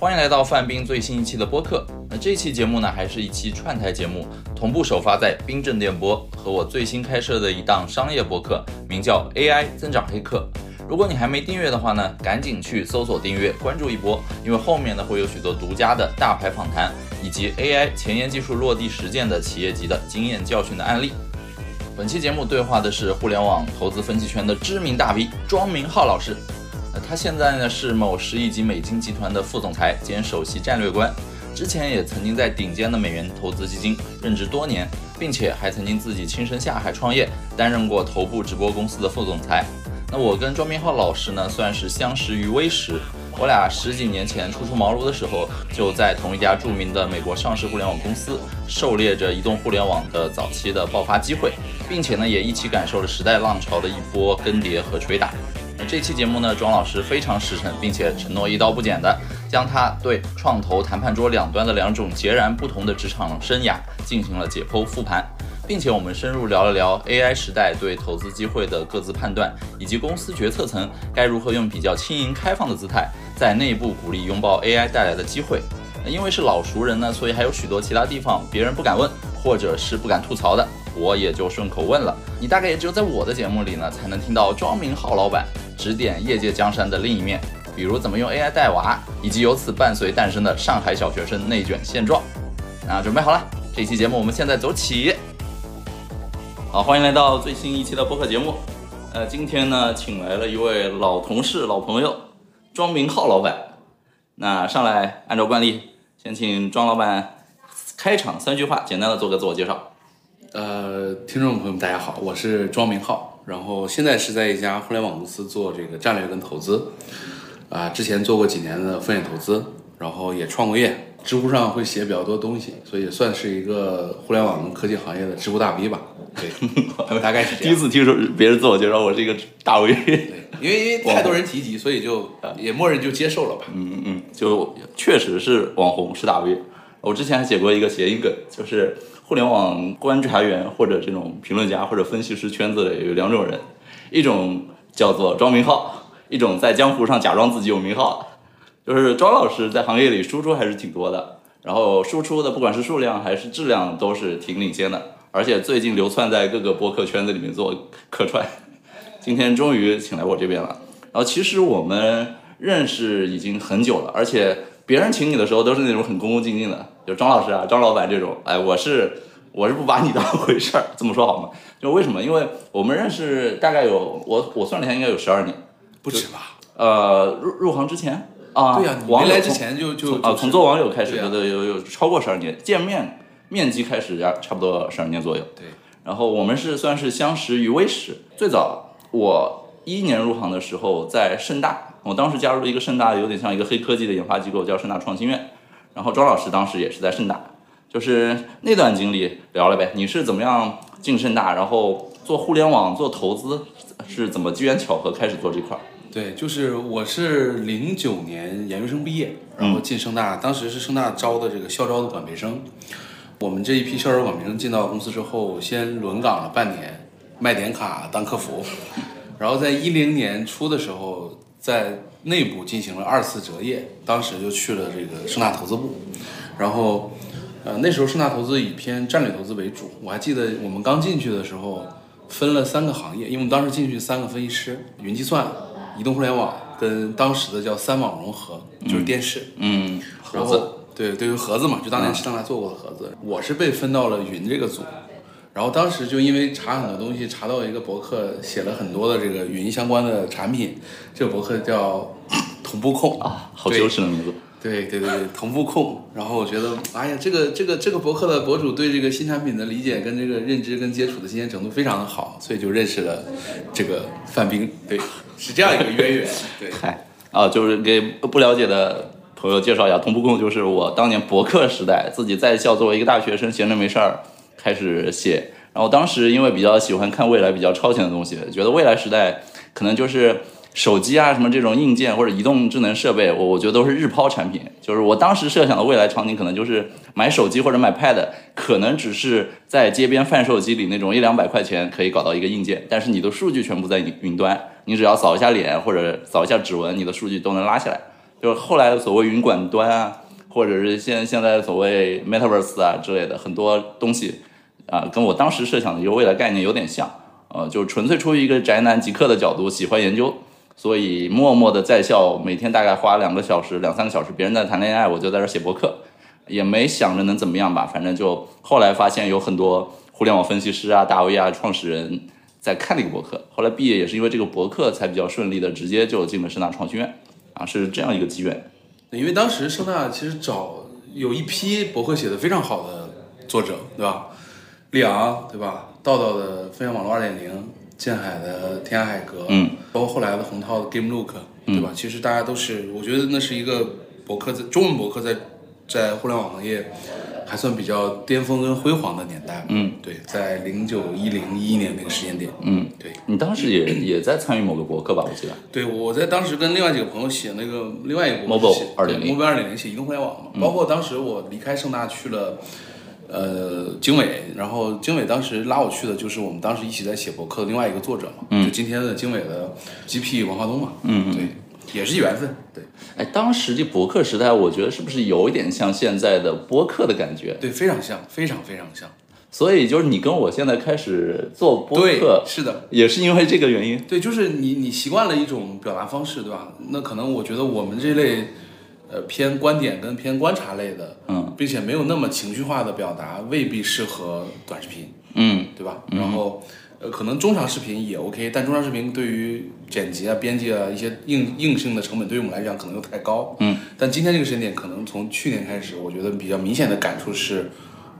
欢迎来到范冰最新一期的播客。那这期节目呢，还是一期串台节目，同步首发在冰镇电波和我最新开设的一档商业播客，名叫 AI 增长黑客。如果你还没订阅的话呢，赶紧去搜索订阅，关注一波，因为后面呢会有许多独家的大牌访谈，以及 AI 前沿技术落地实践的企业级的经验教训的案例。本期节目对话的是互联网投资分析圈的知名大 V 庄明浩老师。他现在呢是某十亿级美金集团的副总裁兼首席战略官，之前也曾经在顶尖的美元投资基金任职多年，并且还曾经自己亲身下海创业，担任过头部直播公司的副总裁。那我跟庄明浩老师呢算是相识于微时，我俩十几年前初出茅庐的时候，就在同一家著名的美国上市互联网公司，狩猎着移动互联网的早期的爆发机会，并且呢也一起感受了时代浪潮的一波更迭和捶打。这期节目呢，庄老师非常实诚，并且承诺一刀不剪的，将他对创投谈判桌两端的两种截然不同的职场生涯进行了解剖复盘，并且我们深入聊了聊 AI 时代对投资机会的各自判断，以及公司决策层该如何用比较轻盈开放的姿态，在内部鼓励拥抱 AI 带来的机会。因为是老熟人呢，所以还有许多其他地方别人不敢问，或者是不敢吐槽的，我也就顺口问了。你大概也只有在我的节目里呢，才能听到庄明浩老板。指点业界江山的另一面，比如怎么用 AI 带娃，以及由此伴随诞生的上海小学生内卷现状。那准备好了，这期节目我们现在走起。好，欢迎来到最新一期的播客节目。呃，今天呢，请来了一位老同事、老朋友，庄明浩老板。那上来，按照惯例，先请庄老板开场三句话，简单的做个自我介绍。呃，听众朋友们，大家好，我是庄明浩。然后现在是在一家互联网公司做这个战略跟投资，啊，之前做过几年的风险投资，然后也创过业，知乎上会写比较多东西，所以算是一个互联网跟科技行业的知乎大 V 吧。对，大概是第一次听说别人自我介绍，我是一个大 V。对，因为因为太多人提及，所以就也默认就接受了吧。嗯嗯嗯，就确实是网红是大 V。我之前还写过一个谐音梗，就是。互联网观察员或者这种评论家或者分析师圈子里有两种人，一种叫做庄明浩，一种在江湖上假装自己有名号。就是庄老师在行业里输出还是挺多的，然后输出的不管是数量还是质量都是挺领先的，而且最近流窜在各个播客圈子里面做客串。今天终于请来我这边了。然后其实我们认识已经很久了，而且别人请你的时候都是那种很恭恭敬敬的。就张老师啊，张老板这种，哎，我是我是不把你当回事儿，这么说好吗？就为什么？因为我们认识大概有我我算了一下，应该有十二年，不止吧？呃，入入行之前啊，对呀，没来之前就就啊，从做网友开始，有有有超过十二年，见面面基开始差不多十二年左右。对，然后我们是算是相识于微时，最早我一一年入行的时候在盛大，我当时加入了一个盛大，有点像一个黑科技的研发机构，叫盛大创新院。然后庄老师当时也是在盛大，就是那段经历聊了呗。你是怎么样进盛大，然后做互联网做投资，是怎么机缘巧合开始做这块？对，就是我是零九年研究生毕业，然后进盛大，当时是盛大招的这个校招的管培生。我们这一批校招管培生进到公司之后，先轮岗了半年，卖点卡当客服，然后在一零年初的时候，在内部进行了二次折业，当时就去了这个盛大投资部，然后，呃，那时候盛大投资以偏战略投资为主。我还记得我们刚进去的时候，分了三个行业，因为我们当时进去三个分析师：云计算、移动互联网跟当时的叫三网融合，就是电视。嗯，盒子。对，对于盒子嘛，就当年盛大做过的盒子。我是被分到了云这个组，然后当时就因为查很多东西，查到一个博客写了很多的这个云相关的产品，这个博客叫。同步控啊，好羞耻的名字。对对对对，同步控。然后我觉得，哎呀，这个这个这个博客的博主对这个新产品的理解跟这个认知跟接触的新鲜程度非常的好，所以就认识了这个范冰。对，是这样一个渊源。对，嗨啊，就是给不了解的朋友介绍一下，同步控就是我当年博客时代自己在校作为一个大学生，闲着没事儿开始写。然后当时因为比较喜欢看未来比较超前的东西，觉得未来时代可能就是。手机啊，什么这种硬件或者移动智能设备，我我觉得都是日抛产品。就是我当时设想的未来场景，可能就是买手机或者买 Pad，可能只是在街边贩售机里那种一两百块钱可以搞到一个硬件，但是你的数据全部在云云端，你只要扫一下脸或者扫一下指纹，你的数据都能拉下来。就是后来所谓云管端啊，或者是现现在所谓 Metaverse 啊之类的很多东西啊，跟我当时设想的一个未来概念有点像。呃，就纯粹出于一个宅男极客的角度，喜欢研究，所以默默的在校，每天大概花两个小时、两三个小时，别人在谈恋爱，我就在这写博客，也没想着能怎么样吧，反正就后来发现有很多互联网分析师啊、大 V 啊、创始人在看这个博客，后来毕业也是因为这个博客才比较顺利的直接就进了深大创新院，啊，是这样一个机缘。因为当时盛大其实找有一批博客写的非常好的作者，对吧？李昂，对吧？道道的分享网络二点零，建海的天涯海阁，嗯，包括后来的洪涛的 Game Look，对吧？其实大家都是，我觉得那是一个博客在中文博客在在互联网行业还算比较巅峰跟辉煌的年代。嗯，对，在零九一零一一年那个时间点。嗯，对，你当时也也在参与某个博客吧？我记得。对，我在当时跟另外几个朋友写那个另外一个博客 Mobile 写2.0对 Mobile 二点零写移动互联网嘛，包括当时我离开盛大去了。呃，经纬，然后经纬当时拉我去的就是我们当时一起在写博客的另外一个作者嘛，就今天的经纬的 GP 王华东嘛，嗯对，也是缘分，对哎，当时这博客时代，我觉得是不是有一点像现在的播客的感觉？对，非常像，非常非常像，所以就是你跟我现在开始做播客，，是的，也是因为这个原因。对，就是你你习惯了一种表达方式，对吧？那可能我觉得我们这类呃偏观点跟偏观察类的，嗯，并且没有那么情绪化的表达，未必适合短视频。嗯对吧？然后，呃，可能中长视频也 OK，但中长视频对于剪辑啊、编辑啊一些硬硬性的成本，对于我们来讲可能又太高。嗯。但今天这个时间点，可能从去年开始，我觉得比较明显的感触是，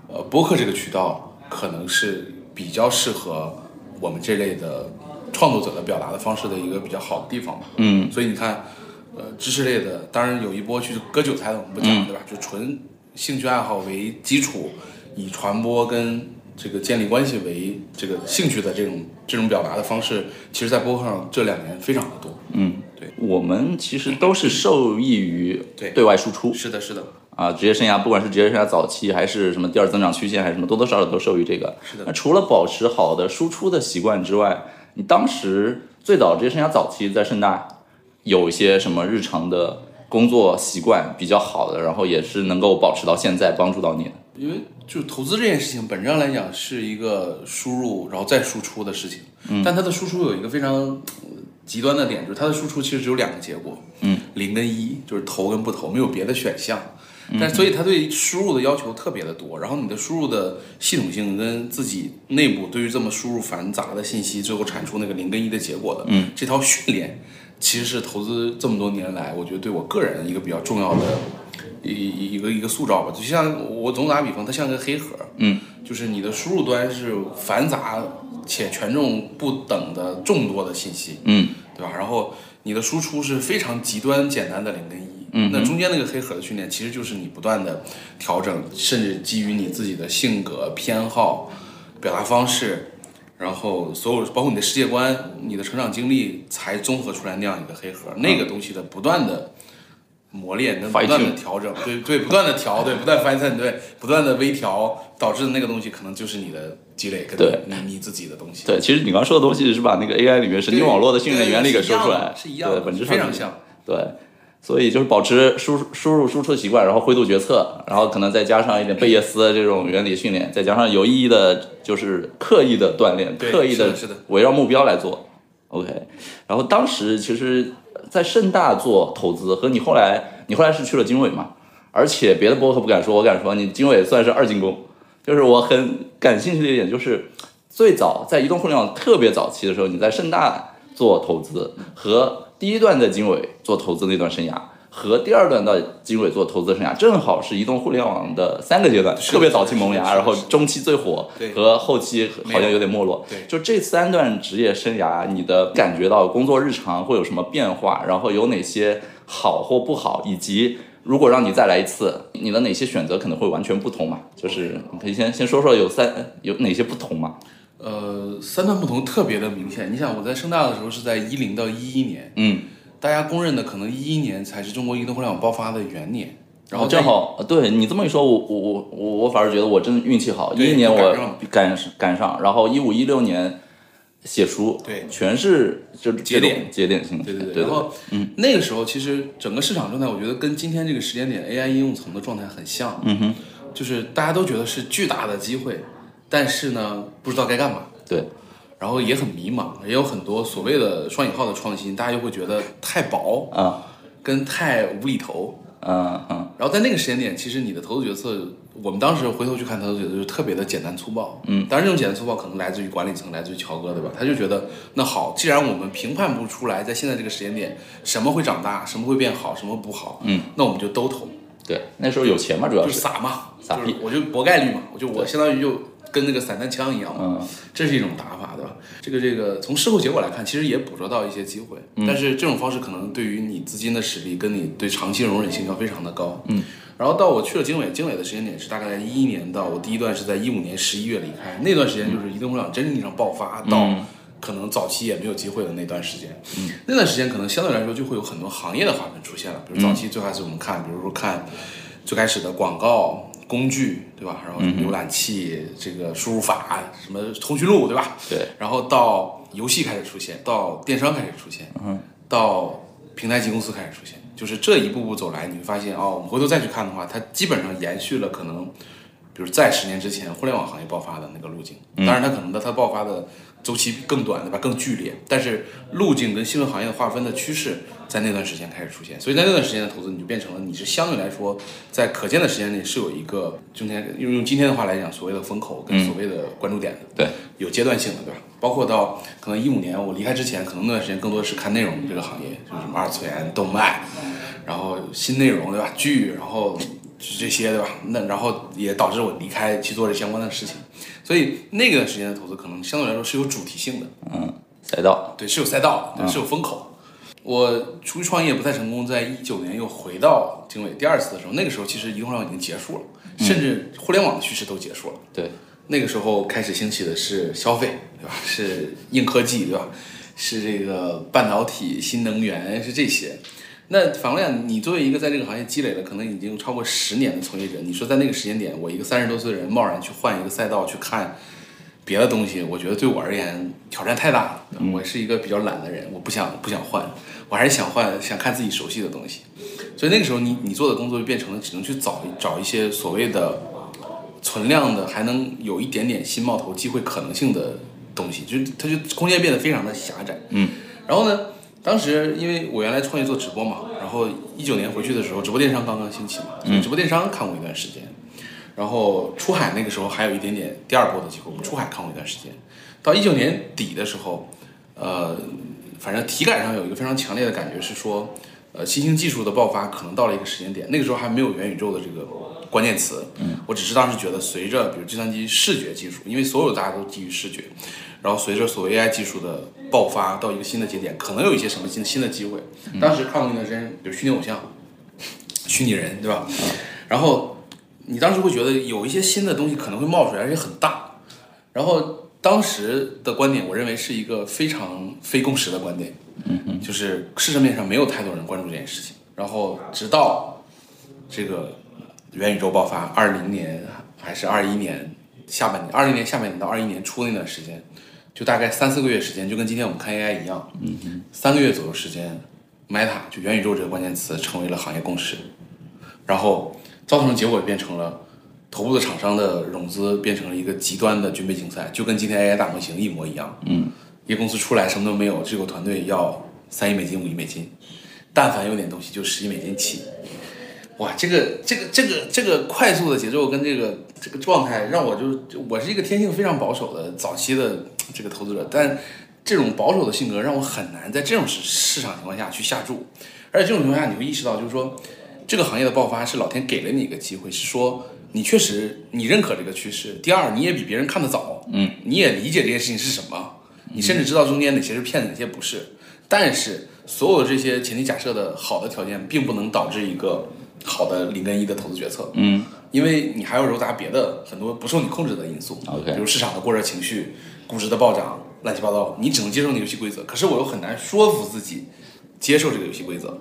呃，播客这个渠道可能是比较适合我们这类的创作者的表达的方式的一个比较好的地方吧。嗯所以你看，呃，知识类的，当然有一波去割韭菜的，我们不讲，嗯对吧？就纯兴趣爱好为基础，以传播跟这个建立关系为这个兴趣的这种这种表达的方式，其实在播客上这两年非常的多。嗯，对，我们其实都是受益于对对外输出是的，是的，啊，职业生涯不管是职业生涯早期还是什么第二增长曲线还是什么，多多少少都受益这个。是的那除了保持好的输出的习惯之外，你当时最早职业生涯早期在盛大有一些什么日常的工作习惯比较好的，然后也是能够保持到现在，帮助到你的。因为就投资这件事情本质上来讲是一个输入然后再输出的事情，嗯，但它的输出有一个非常呃极端的点，就是它的输出其实只有两个结果，嗯，零跟一，就是投跟不投，没有别的选项。但所以它对输入的要求特别的多，然后你的输入的系统性跟自己内部对于这么输入繁杂的信息，最后产出那个零跟一的结果的，嗯，这套训练其实是投资这么多年来，我觉得对我个人一个比较重要的一一一个一个塑造吧。就像我总打比方，它像个黑盒，嗯，就是你的输入端是繁杂且权重不等的众多的信息，嗯对吧？然后你的输出是非常极端简单的零跟一，嗯那中间那个黑盒的训练，其实就是你不断的调整，甚至基于你自己的性格偏好、表达方式，然后所有包括你的世界观、你的成长经历，才综合出来那样一个黑盒。那个东西的不断的磨练跟不断的调整，对对，不断的调，对，不断翻身，对，不断的微调，导致的那个东西可能就是你的积累跟对你你自己的东西。对，其实你刚说的东西是把那个 AI 里面神经网络的训练原理给说出来，是一样的，对，本质上是非常像。对，所以就是保持输输入输出的习惯，然后灰度决策，然后可能再加上一点贝叶斯的这种原理训练，再加上有意义的，就是刻意的锻炼，刻意的围绕目标来做。OK，然后当时其实，在盛大做投资和你后来，你后来是去了经纬嘛，而且别的博客不敢说，我敢说，你经纬算是二进宫。就是我很感兴趣的一点就是，最早在移动互联网特别早期的时候，你在盛大做投资和第一段在经纬做投资那段生涯，和第二段到经纬做投资生涯，正好是移动互联网的三个阶段，特别早期萌芽，然后中期最火对和后期好像有点没落。对就这三段职业生涯，你的感觉到工作日常会有什么变化？然后有哪些好或不好，以及如果让你再来一次，你的哪些选择可能会完全不同嘛？就是你可以先先说说有三有哪些不同嘛？呃，三段不同特别的明显。你想，我在盛大的时候是在一零到一一年，嗯，大家公认的可能一一年才是中国移动互联网爆发的元年。然后正好，呃对你这么一说，我我我我我反而觉得我真的运气好，一对一年我赶上赶赶上，然后一五一六年写书，对。全是就是节点。节点性的，对对对。然后，嗯，那个时候其实整个市场状态，我觉得跟今天这个时间点 AI 应用层的状态很像。嗯哼，就是大家都觉得是巨大的机会，但是呢，不知道该干嘛，对，然后也很迷茫，也有很多所谓的双引号的创新，大家又会觉得太薄，啊，跟太无厘头。嗯嗯然后在那个时间点，其实你的投资决策，我们当时回头去看投资决策，就特别的简单粗暴。嗯，当然这种简单粗暴可能来自于管理层，来自于乔哥，对吧？他就觉得，那好，既然我们评判不出来，在现在这个时间点，什么会长大，什么会变好，什么不好，嗯，那我们就都投，对，那时候有钱嘛，主要就是撒嘛，撒币就是我就博概率嘛，我就我相当于就跟那个散弹枪一样嘛，嗯。这是一种打法，对吧？这个这个从事后结果来看，其实也捕捉到一些机会，嗯。但是这种方式可能对于你资金的实力跟你对长期容忍性要非常的高，嗯。然后到我去了经纬，经纬的时间点是大概在一一年到我第一段是在一五年十一月离开，那段时间就是移动互联网真正意义上爆发到嗯。可能早期也没有机会的那段时间，嗯，那段时间可能相对来说就会有很多行业的划分出现了，比如早期最开始我们看，比如说看最开始的广告工具，对吧？然后浏览器、这个输入法，什么通讯录，对吧？对，然后到游戏开始出现，到电商开始出现，嗯，到平台级公司开始出现，就是这一步步走来，你会发现哦，我们回头再去看的话，它基本上延续了可能，比如在十年之前互联网行业爆发的那个路径。当然，它可能的它爆发的周期更短，对吧？更剧烈，但是路径跟新闻行业的划分的趋势在那段时间开始出现，所以在那段时间的投资，你就变成了你是相对来说在可见的时间内是有一个今天用用今天的话来讲，所谓的风口跟所谓的关注点的。对，有阶段性的，对吧？包括到可能一五年我离开之前，可能那段时间更多的是看内容这个行业，就是什么二次元、动漫，然后新内容，对吧？剧，然后就这些，对吧？那然后也导致我离开去做这相关的事情，所以那个时间的投资可能相对来说是有主题性的，嗯，赛道，对，是有赛道的，对，是有风口。我出去创业不太成功，在一九年又回到经纬第二次的时候，那个时候其实移动互联网已经结束了，甚至互联网的趋势都结束了。对，那个时候开始兴起的是消费，对吧？是硬科技，对吧？是这个半导体、新能源，是这些。那反过来讲，你作为一个在这个行业积累了可能已经超过十年的从业者，你说在那个时间点，我一个三十多岁的人贸然去换一个赛道去看别的东西，我觉得对我而言挑战太大了。我是一个比较懒的人，我不想不想换，我还是想换想看自己熟悉的东西。所以那个时候你你做的工作就变成了只能去找找一些所谓的存量的，还能有一点点新冒头机会可能性的东西，就是它就空间变得非常的狭窄。嗯，然后呢，当时因为我原来创业做直播嘛，然后一九年回去的时候，直播电商刚刚兴起嘛，所以直播电商看过一段时间。然后出海那个时候还有一点点第二波的机会，我们出海看过一段时间。到一九年底的时候，呃，反正体感上有一个非常强烈的感觉是说，呃，新兴技术的爆发可能到了一个时间点。那个时候还没有元宇宙的这个关键词，嗯，我只是当时觉得随着比如计算机视觉技术，因为所有大家都基于视觉，然后随着所谓 AI 技术的爆发到一个新的节点，可能有一些什么新新的机会。当时看过一段时间，比如虚拟偶像、虚拟人，对吧？然后你当时会觉得有一些新的东西可能会冒出来，而且很大。然后当时的观点，我认为是一个非常非共识的观点，嗯就是市场面上没有太多人关注这件事情。然后直到这个元宇宙爆发，二零年还是二一年下半年，二零年下半年到二一年初那段时间，就大概三四个月时间，就跟今天我们看 AI 一样，嗯三个月左右时间，Meta 就元宇宙这个关键词成为了行业共识，然后造成的结果变成了头部的厂商的融资变成了一个极端的军备竞赛，就跟今天 AI 大模型一模一样。嗯，一个公司出来什么都没有，这个团队要三亿美金、五亿美金，但凡有点东西就十亿美金起。哇，这个这个这个这个快速的节奏跟这个这个状态，让我就是我是一个天性非常保守的早期的这个投资者，但这种保守的性格让我很难在这种市市场情况下去下注，而且这种情况下你会意识到，就是说这个行业的爆发是老天给了你一个机会，是说你确实你认可这个趋势，第二你也比别人看得早，嗯，你也理解这件事情是什么，你甚至知道中间哪些是骗子，哪些不是，但是所有这些前提假设的好的条件，并不能导致一个好的零跟一的投资决策，嗯，因为你还要揉杂别的很多不受你控制的因素 OK 比如市场的过热情绪、估值的暴涨、乱七八糟，你只能接受那游戏规则，可是我又很难说服自己接受这个游戏规则，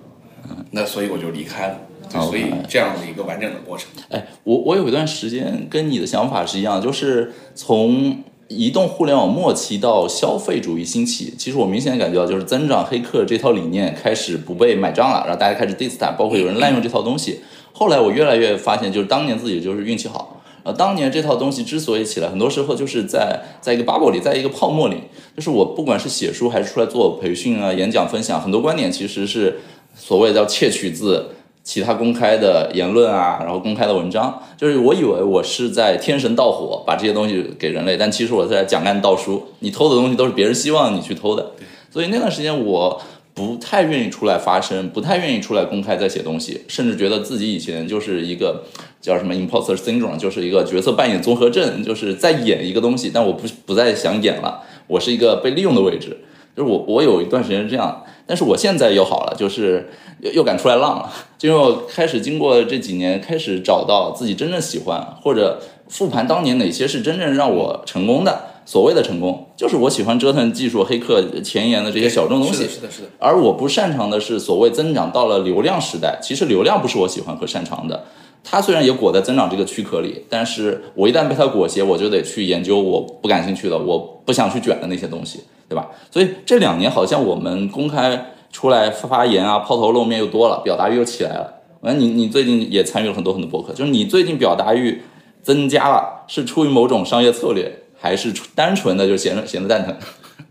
那所以我就离开了，所以这样的一个完整的过程。哎，我我有一段时间跟你的想法是一样，就是从移动互联网末期到消费主义兴起，其实我明显感觉到，就是增长黑客这套理念开始不被买账了，然后大家开始 diss 它，包括有人滥用这套东西。后来我越来越发现，就是当年自己就是运气好。呃，当年这套东西之所以起来，很多时候就是在在一个 bubble 里，在一个泡沫里，就是我不管是写书还是出来做培训啊、演讲分享，很多观点其实是所谓叫窃取自其他公开的言论啊，然后公开的文章，就是我以为我是在天神盗火，把这些东西给人类，但其实我在讲干盗书，你偷的东西都是别人希望你去偷的，所以那段时间我不太愿意出来发声，不太愿意出来公开在写东西，甚至觉得自己以前就是一个。叫什么 imposter syndrome，就是一个角色扮演综合症，就是在演一个东西，但我不不再想演了，我是一个被利用的位置，就是我我有一段时间是这样，但是我现在又好了，就是 又又敢出来浪了，就因为我开始经过这几年，开始找到自己真正喜欢，或者复盘当年哪些是真正让我成功的。所谓的成功，就是我喜欢折腾技术、黑客、前沿的这些小众东西。是的，是的。而我不擅长的是所谓增长到了流量时代，其实流量不是我喜欢和擅长的。它虽然也裹在增长这个躯壳里，但是我一旦被它裹挟，我就得去研究我不感兴趣的、我不想去卷的那些东西，对吧？所以这两年好像我们公开出来发言啊、抛头露面又多了，表达欲又起来了。我你你最近也参与了很多很多博客，就是你最近表达欲增加了，是出于某种商业策略，还是单纯的就闲着闲着蛋疼？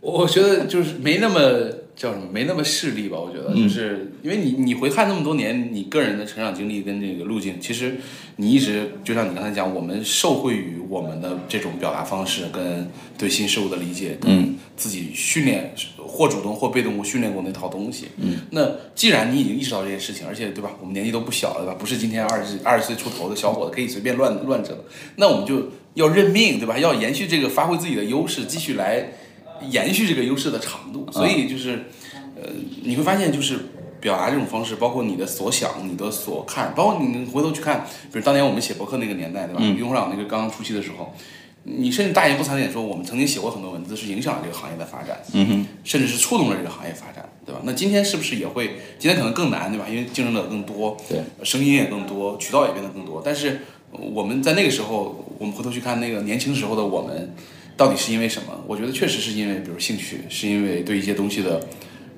我觉得就是没那么。叫什么？没那么势利吧？我觉得，就是因为你你回看那么多年你个人的成长经历跟这个路径，其实你一直就像你刚才讲，我们受惠于我们的这种表达方式跟对新事物的理解，嗯，自己训练或主动或被动训练过那套东西，嗯，那既然你已经意识到这件事情，而且对吧，我们年纪都不小了，对吧？不是今天二十二十岁出头的小伙子可以随便乱乱整，那我们就要认命，对吧？要延续这个，发挥自己的优势，继续来。延续这个优势的长度，所以就是，呃，你会发现就是表达这种方式，包括你的所想、你的所看，包括你回头去看，比如当年我们写博客那个年代，对吧？用户长那个刚刚初期的时候，你甚至大言不惭的说，我们曾经写过很多文字，是影响了这个行业的发展，嗯哼，甚至是触动了这个行业发展，对吧？那今天是不是也会？今天可能更难，对吧？因为竞争者更多，对，声音也更多，渠道也变得更多。但是我们在那个时候，我们回头去看那个年轻时候的我们。到底是因为什么？我觉得确实是因为，比如兴趣，是因为对一些东西的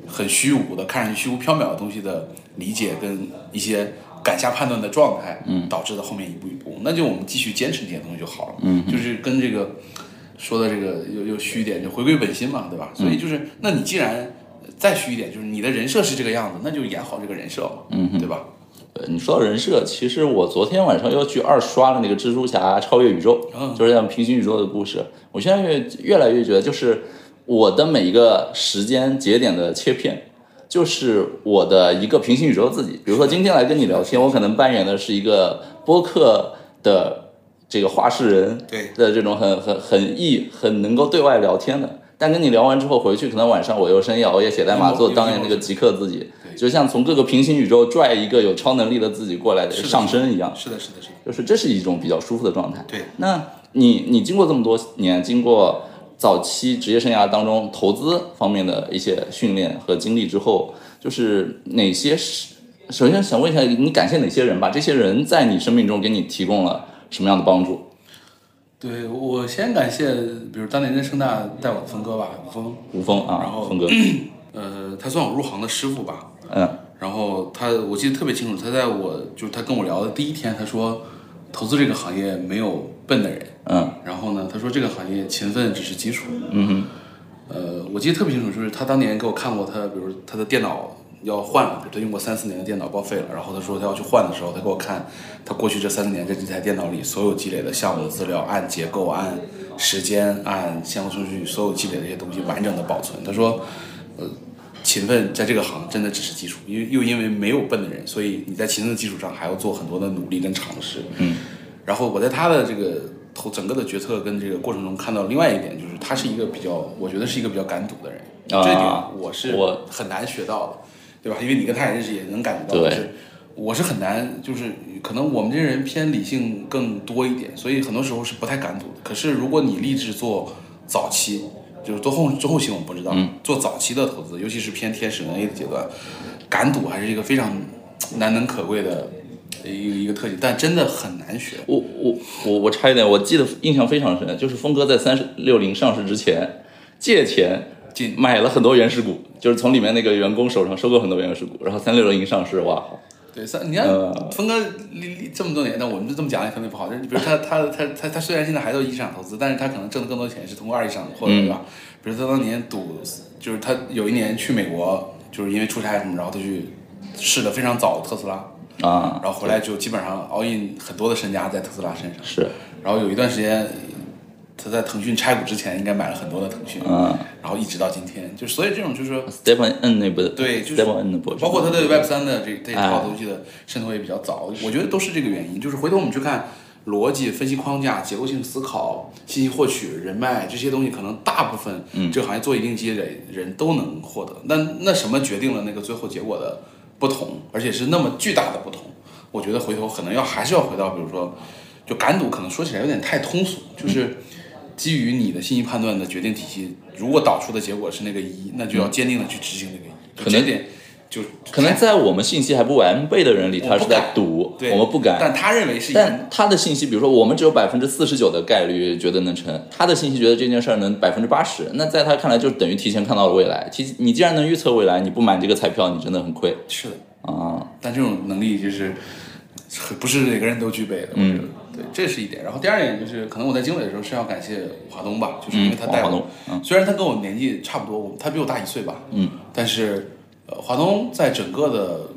很虚无的、看上去虚无缥缈的东西的理解，跟一些敢下判断的状态，嗯，导致的后面一步一步。那就我们继续坚持这些东西就好了，嗯，就是跟这个说的这个又又虚一点，就回归本心嘛，对吧？所以就是，那你既然再虚一点，就是你的人设是这个样子，那就演好这个人设嘛，嗯，对吧？你说到人设，其实我昨天晚上又去二刷了那个蜘蛛侠超越宇宙，就是讲平行宇宙的故事。我现在越越来越觉得，就是我的每一个时间节点的切片，就是我的一个平行宇宙自己。比如说今天来跟你聊天，我可能扮演的是一个播客的这个话事人，对的这种很很很易很能够对外聊天的。但跟你聊完之后回去，可能晚上我又深夜熬夜写代码，做当年那个极客自己。就像从各个平行宇宙拽一个有超能力的自己过来的上升一样，是的，是的，是的，就是这是一种比较舒服的状态。对，那你你经过这么多年，经过早期职业生涯当中投资方面的一些训练和经历之后，就是哪些是？首先想问一下，你感谢哪些人吧？这些人在你生命中给你提供了什么样的帮助？对我先感谢，比如当年在盛大带我的峰哥吧，吴峰，吴峰啊，然后峰哥，呃，他算我入行的师傅吧。嗯，然后他我记得特别清楚，他在我就是他跟我聊的第一天，他说，投资这个行业没有笨的人，嗯，然后呢，他说这个行业勤奋只是基础，嗯哼，呃，我记得特别清楚，就是他当年给我看过他，比如他的电脑要换了，他用过三四年的电脑报废了，然后他说他要去换的时候，他给我看他过去这三四年这几台电脑里所有积累的项目的资料，按结构、按时间、按先后顺序，所有积累的这些东西完整的保存，他说，呃。勤奋在这个行真的只是基础，因为又因为没有笨的人，所以你在勤奋的基础上还要做很多的努力跟尝试。嗯，然后我在他的这个投整个的决策跟这个过程中看到另外一点，就是他是一个比较，我觉得是一个比较敢赌的人。啊，这点我是我很难学到的，对吧？因为你跟他也认识，也能感觉到。对。我是很难，就是可能我们这些人偏理性更多一点，所以很多时候是不太敢赌的。可是如果你立志做早期。就是做后做后期我们不知道，做早期的投资，尤其是偏天使轮 A 的阶段，敢赌还是一个非常难能可贵的一个一个特性，但真的很难学。我我我我差一点，我记得印象非常深，就是峰哥在三十六零上市之前借钱进买了很多原始股，就是从里面那个员工手上收购很多原始股，然后三六零上市，哇，对，三你看呃峰哥历历这么多年，那我们就这么讲也可能不好。就是比如他他他他他虽然现在还做一级市场投资，但是他可能挣的更多钱是通过二级市场获得，对吧？比如他当年赌，就是他有一年去美国，就是因为出差什么，然后他去试的非常早的特斯拉，啊，然后回来就基本上 all in 很多的身家在特斯拉身上。是，然后有一段时间，他在腾讯拆股之前应该买了很多的腾讯，嗯然后一直到今天，就所以这种就是说。Stephen N 那部的，对，就是 Stephen N 的博主，包括他对 Web 三的这这一套哎东西的渗透也比较早，我觉得都是这个原因。就是回头我们去看逻辑、分析框架、结构性思考、信息获取、人脉这些东西，可能大部分嗯这个行业做一定积累人都能获得。那那什么决定了那个最后结果的不同，而且是那么巨大的不同？我觉得回头可能要还是要回到，比如说，就敢赌，可能说起来有点太通俗，就是基于你的信息判断的决定体系，如果导出的结果是那个一，那就要坚定的去执行那个一。可能点就可能在我们信息还不完备的人里，他是在赌，对，我们不敢。但他认为是但他的信息，比如说我们只有百分之四十九的概率觉得能成，他的信息觉得这件事儿能百分之八十，那在他看来就等于提前看到了未来。提你既然能预测未来，你不买这个彩票，你真的很亏是的，啊。但这种能力就是不是每个人都具备的，我觉得。对，这是一点。然后第二点就是，可能我在经纬的时候是要感谢华东吧，就是因为他带我嗯华东，嗯虽然他跟我年纪差不多，他比我大一岁吧，嗯，但是呃，华东在整个的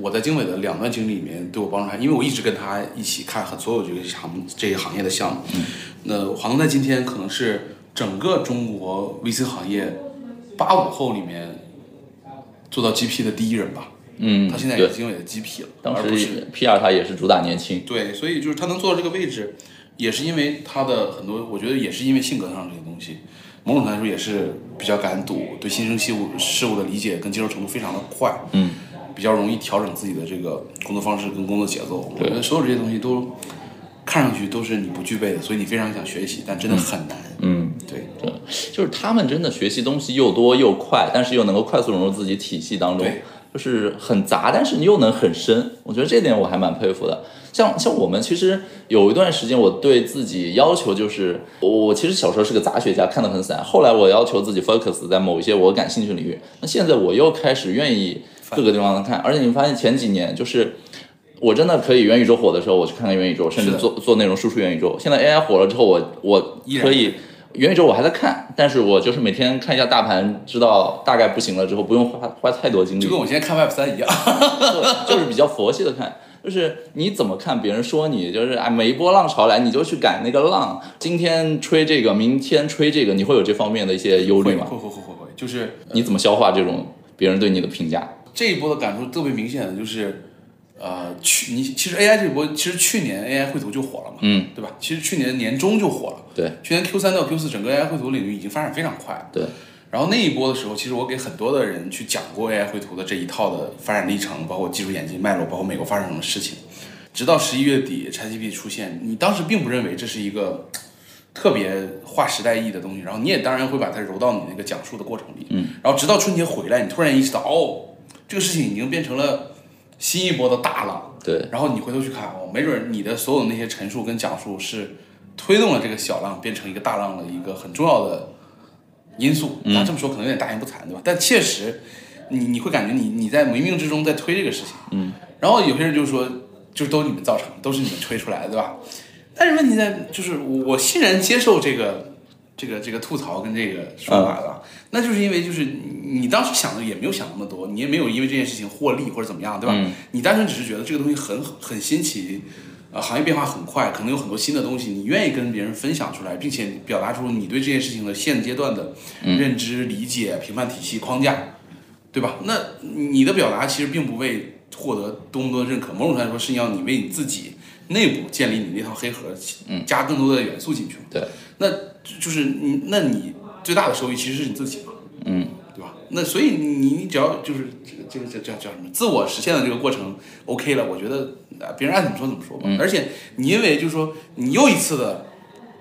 我在经纬的两段经历里面对我帮助还，因为我一直跟他一起看很所有这个行这个行业的项目，嗯，那华东在今天可能是整个中国 VC 行业八五后里面做到 GP 的第一人吧，嗯，他现在也对。是经纬的 GP 了，当时 PR 他也是主打年轻，对，所以就是他能做到这个位置，也是因为他的很多，我觉得也是因为性格上这些东西，某种程度来说也是比较敢赌，对新生事物事物的理解跟接受程度非常的快，嗯，比较容易调整自己的这个工作方式跟工作节奏。我觉得所有这些东西都看上去都是你不具备的，所以你非常想学习，但真的很难。嗯，对，就是他们真的学习东西又多又快，但是又能够快速融入自己体系当中对，就是很杂，但是你又能很深。我觉得这点我还蛮佩服的。像像我们其实有一段时间，我对自己要求就是，我其实小时候是个杂学家，看得很散。后来我要求自己 focus 在某一些我感兴趣的领域。那现在我又开始愿意各个地方看，而且你发现前几年就是。我真的可以元宇宙火的时候，我去看看元宇宙，甚至做做内容输出元宇宙。现在 AI 火了之后，我我可以元宇宙我还在看，但是我就是每天看一下大盘，知道大概不行了之后，不用花花太多精力就，跟我现在看 Web 三一样。对就是比较佛系的看。就是你怎么看别人说你，就是哎，每一波浪潮来你就去赶那个浪，今天吹这个，明天吹这个，你会有这方面的一些忧虑吗？会会会会会会，就是你怎么消化这种别人对你的评价？这一波的感受特别明显的就是，呃，去你其实 AI 这一波，其实去年 AI 绘图就火了嘛，嗯，对吧？其实去年年中就火了，对去年 Q 三到 Q 四整个 AI 绘图领域已经发展非常快。对，然后那一波的时候，其实我给很多的人去讲过 AI 绘图的这一套的发展历程，包括技术演进脉络，包括美国发生什么事情。直到十一月底 ChatGPT 出现，你当时并不认为这是一个特别划时代意义的东西，然后你也当然会把它揉到你那个讲述的过程里。嗯，然后直到春节回来，你突然意识到，哦，这个事情已经变成了新一波的大浪。对，然后你回头去看，哦，没准你的所有那些陈述跟讲述是推动了这个小浪变成一个大浪的一个很重要的因素。当然这么说可能有点大言不惭，对吧？但确实，你你会感觉你你在冥冥之中在推这个事情。嗯。然后有些人就说，就是都你们造成，都是你们吹出来的，对吧？但是问题在就是我我欣然接受这个这个这个吐槽跟这个说法了，那就是因为就是你你当时想的也没有想那么多，你也没有因为这件事情获利或者怎么样，对吧？你单纯只是觉得这个东西很很新奇，呃，行业变化很快，可能有很多新的东西，你愿意跟别人分享出来，并且表达出你对这件事情的现阶段的认知、理解、评判体系框架，对吧？那你的表达其实并不为获得多么多的认可，某种程度来说是要你为你自己内部建立你那套黑盒，加更多的元素进去嘛。对，那就是你，那你最大的收益其实是你自己嘛，嗯，对吧？那所以你你只要就是这个这个叫叫叫什么自我实现的这个过程 OK 了，我觉得啊别人爱怎么说怎么说吧。而且你因为就是说你又一次的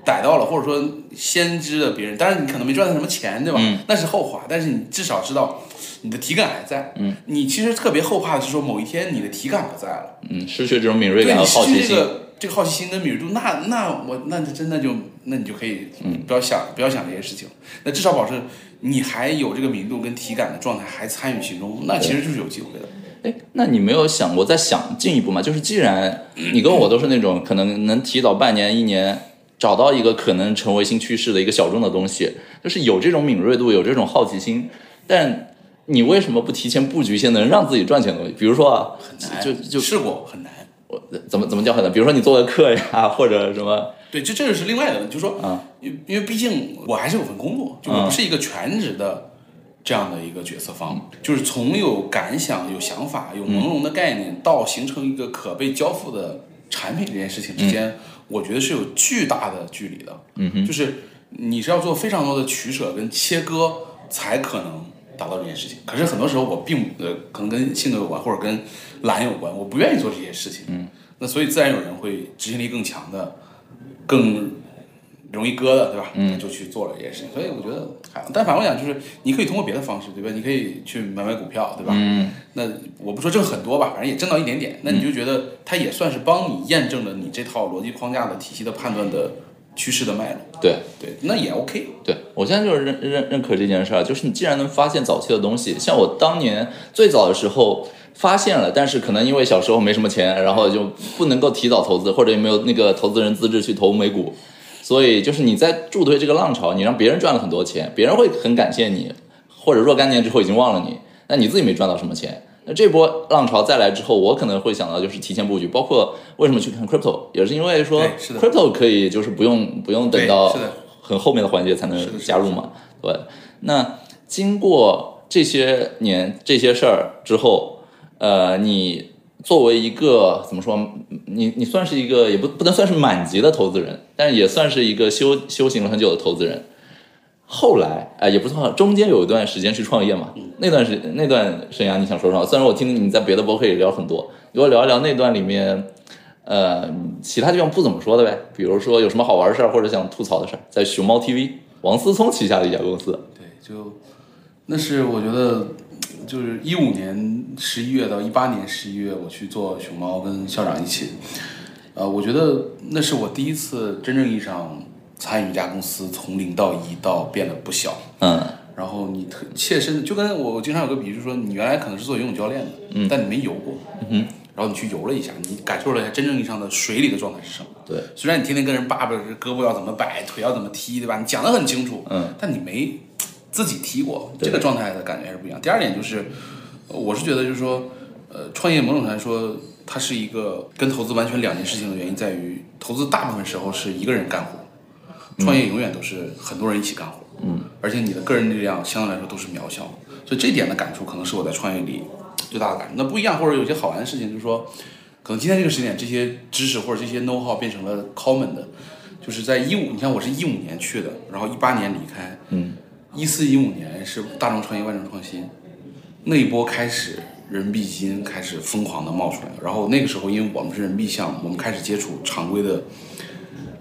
逮到了，或者说先知了别人，当然你可能没赚到什么钱，对吧？嗯那是后话，但是你至少知道你的体感还在。嗯，你其实特别后怕的是说某一天你的体感不在了，嗯，失去这种敏锐对感你失去这和好奇心。个这个好奇心跟敏锐度，那那我那就真的就那你就可以不要想、不要想这些事情，那至少保证你还有这个敏锐度跟体感的状态还参与其中，那其实就是有机会的。哎，那你没有想过再想进一步吗？就是既然你跟我都是那种可能能提早半年、一年找到一个可能成为新趋势的一个小众的东西，就是有这种敏锐度，有这种好奇心，但你为什么不提前布局一些能让自己赚钱的东西？比如说啊，就就试过很难。我怎么怎么叫很难？比如说你做个课呀，或者什么，对，这这就是另外的问题，就是说，啊因因为毕竟我还是有份工作，就我不是一个全职的这样的一个角色方，就是从有感想、有想法、有朦胧的概念，到形成一个可被交付的产品这件事情之间，我觉得是有巨大的距离的。嗯哼，就是你是要做非常多的取舍跟切割，才可能达到这件事情。可是很多时候我并呃，可能跟性格有关，或者跟懒有关，我不愿意做这些事情。嗯，那所以自然有人会执行力更强的，更容易割的，对吧？嗯，就去做了这件事情。所以我觉得还，但反过来讲，就是你可以通过别的方式，对吧？你可以去买买股票，对吧？嗯，那我不说挣很多吧，反正也挣到一点点，那你就觉得它也算是帮你验证了你这套逻辑框架的体系的判断的趋势的脉络。对。对，那也 OK。对我现在就是认认认可这件事儿，就是你既然能发现早期的东西，像我当年最早的时候发现了，但是可能因为小时候没什么钱，然后就不能够提早投资，或者也没有那个投资人资质去投美股，所以就是你在助推这个浪潮，你让别人赚了很多钱，别人会很感谢你，或者若干年之后已经忘了你，那你自己没赚到什么钱。那这波浪潮再来之后，我可能会想到就是提前布局，包括为什么去看 crypto，也是因为说 crypto 可以就是不用不用等到很后面的环节才能加入嘛。对，那经过这些年这些事儿之后，呃，你作为一个怎么说，你你算是一个也不不能算是满级的投资人，但是也算是一个修修行了很久的投资人。后来，哎、也不算，中间有一段时间去创业嘛，那段时那段生涯，你想说什么？虽然我听你在别的博客也聊很多，给我聊一聊那段里面，呃，其他地方不怎么说的呗，比如说有什么好玩的事儿，或者想吐槽的事儿，在熊猫 TV，王思聪旗下的一家公司，对，就那是我觉得，就是一五年十一月到一八年十一月，我去做熊猫，跟校长一起，呃，我觉得那是我第一次真正意义上参与一家公司从零到一到变得不小。嗯然后你特切身的，就跟我我经常有个比喻，就是说你原来可能是做游泳教练的，嗯，但你没游过，嗯然后你去游了一下，你感受了一下真正意义上的水里的状态是什么。对，虽然你天天跟人叭叭这胳膊要怎么摆，腿要怎么踢，对吧？你讲的很清楚，嗯，但你没自己踢过，对这个状态的感觉还是不一样。第二点就是，呃我是觉得就是说，呃，创业某种程度来说，它是一个跟投资完全两件事情的原因在于，投资大部分时候是一个人干活，创业永远都是很多人一起干活，嗯，而且你的个人力量相对来说都是渺小的，所以这点的感触可能是我在创业里最大的感触。那不一样，或者有些好玩的事情，就是说，可能今天这个时点，这些知识或者这些 know how 变成了 common 的，就是在一五，你看我是一五年去的，然后一八年离开，嗯，一四一五年是大众创业万众创新，那一波开始，人民币基金开始疯狂的冒出来。然后那个时候，因为我们是人民币项目，我们开始接触常规的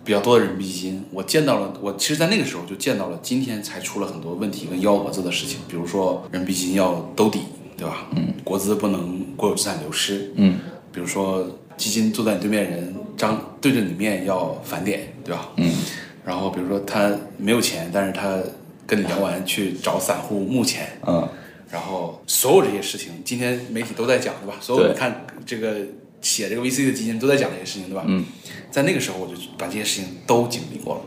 比较多的人币基金。我见到了，我其实，在那个时候就见到了今天才出了很多问题跟幺蛾子的事情，比如说人民币基金要兜底，对吧？嗯，国资不能国有资产流失，嗯，比如说基金坐在你对面人张对着你面要返点，对吧？嗯，然后比如说他没有钱，但是他跟你聊完去找散户募钱，嗯然后所有这些事情，今天媒体都在讲，对吧？所有你看这个写这个 VC 的基金都在讲这些事情，对吧？嗯，在那个时候我就把这些事情都经历过了，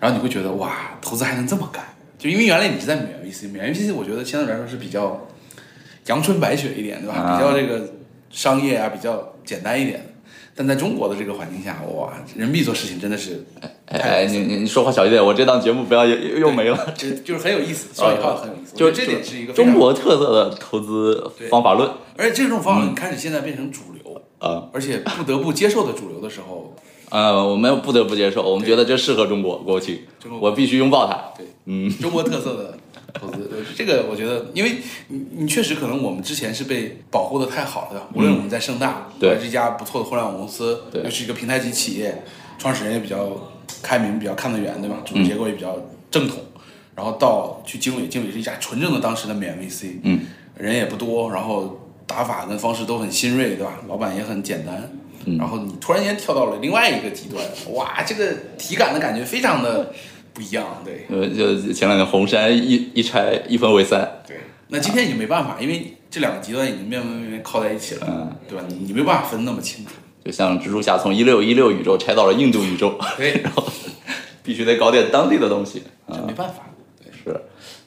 然后你会觉得哇，投资还能这么干？就因为原来你是在美元 VC，美元 VC 我觉得相对来说是比较阳春白雪一点，对吧？啊比较这个商业啊，比较简单一点。但在中国的这个环境下，哇，人民币做事情真的是哎哎，你你你说话小一点，我这档节目不要又又又没了。就就是很有意思，双引号很有意思。就这点是一个中，国特色的投资方法论而且这种方法论开始现在变成主流，啊而且不得不接受的主流的时候，呃，我们不得不接受，我们觉得这适合中国国情中，国我必须拥抱它。对，嗯，中国特色的投资，呃这个我觉得，因为你你确实可能我们之前是被保护的太好了，无论我们在盛大，对还是一家不错的互联网公司，对又是一个平台级企业，创始人也比较开明，比较看得远，对吧？组织结构也比较正统。然后到去经纬，经纬是一家纯正的当时的美元 VC，嗯，人也不多，然后打法跟方式都很新锐，对吧？老板也很简单。然后你突然间跳到了另外一个极端，哇，这个体感的感觉非常的不一样，对。呃，就前两年红杉一一拆一分为三，对。那今天已经没办法，因为这两个极端已经面面面面靠在一起了，嗯，对吧？你你没办法分那么清楚。就像蜘蛛侠从一六一六宇宙拆到了印度宇宙，对，然后必须得搞点当地的东西，这没办法。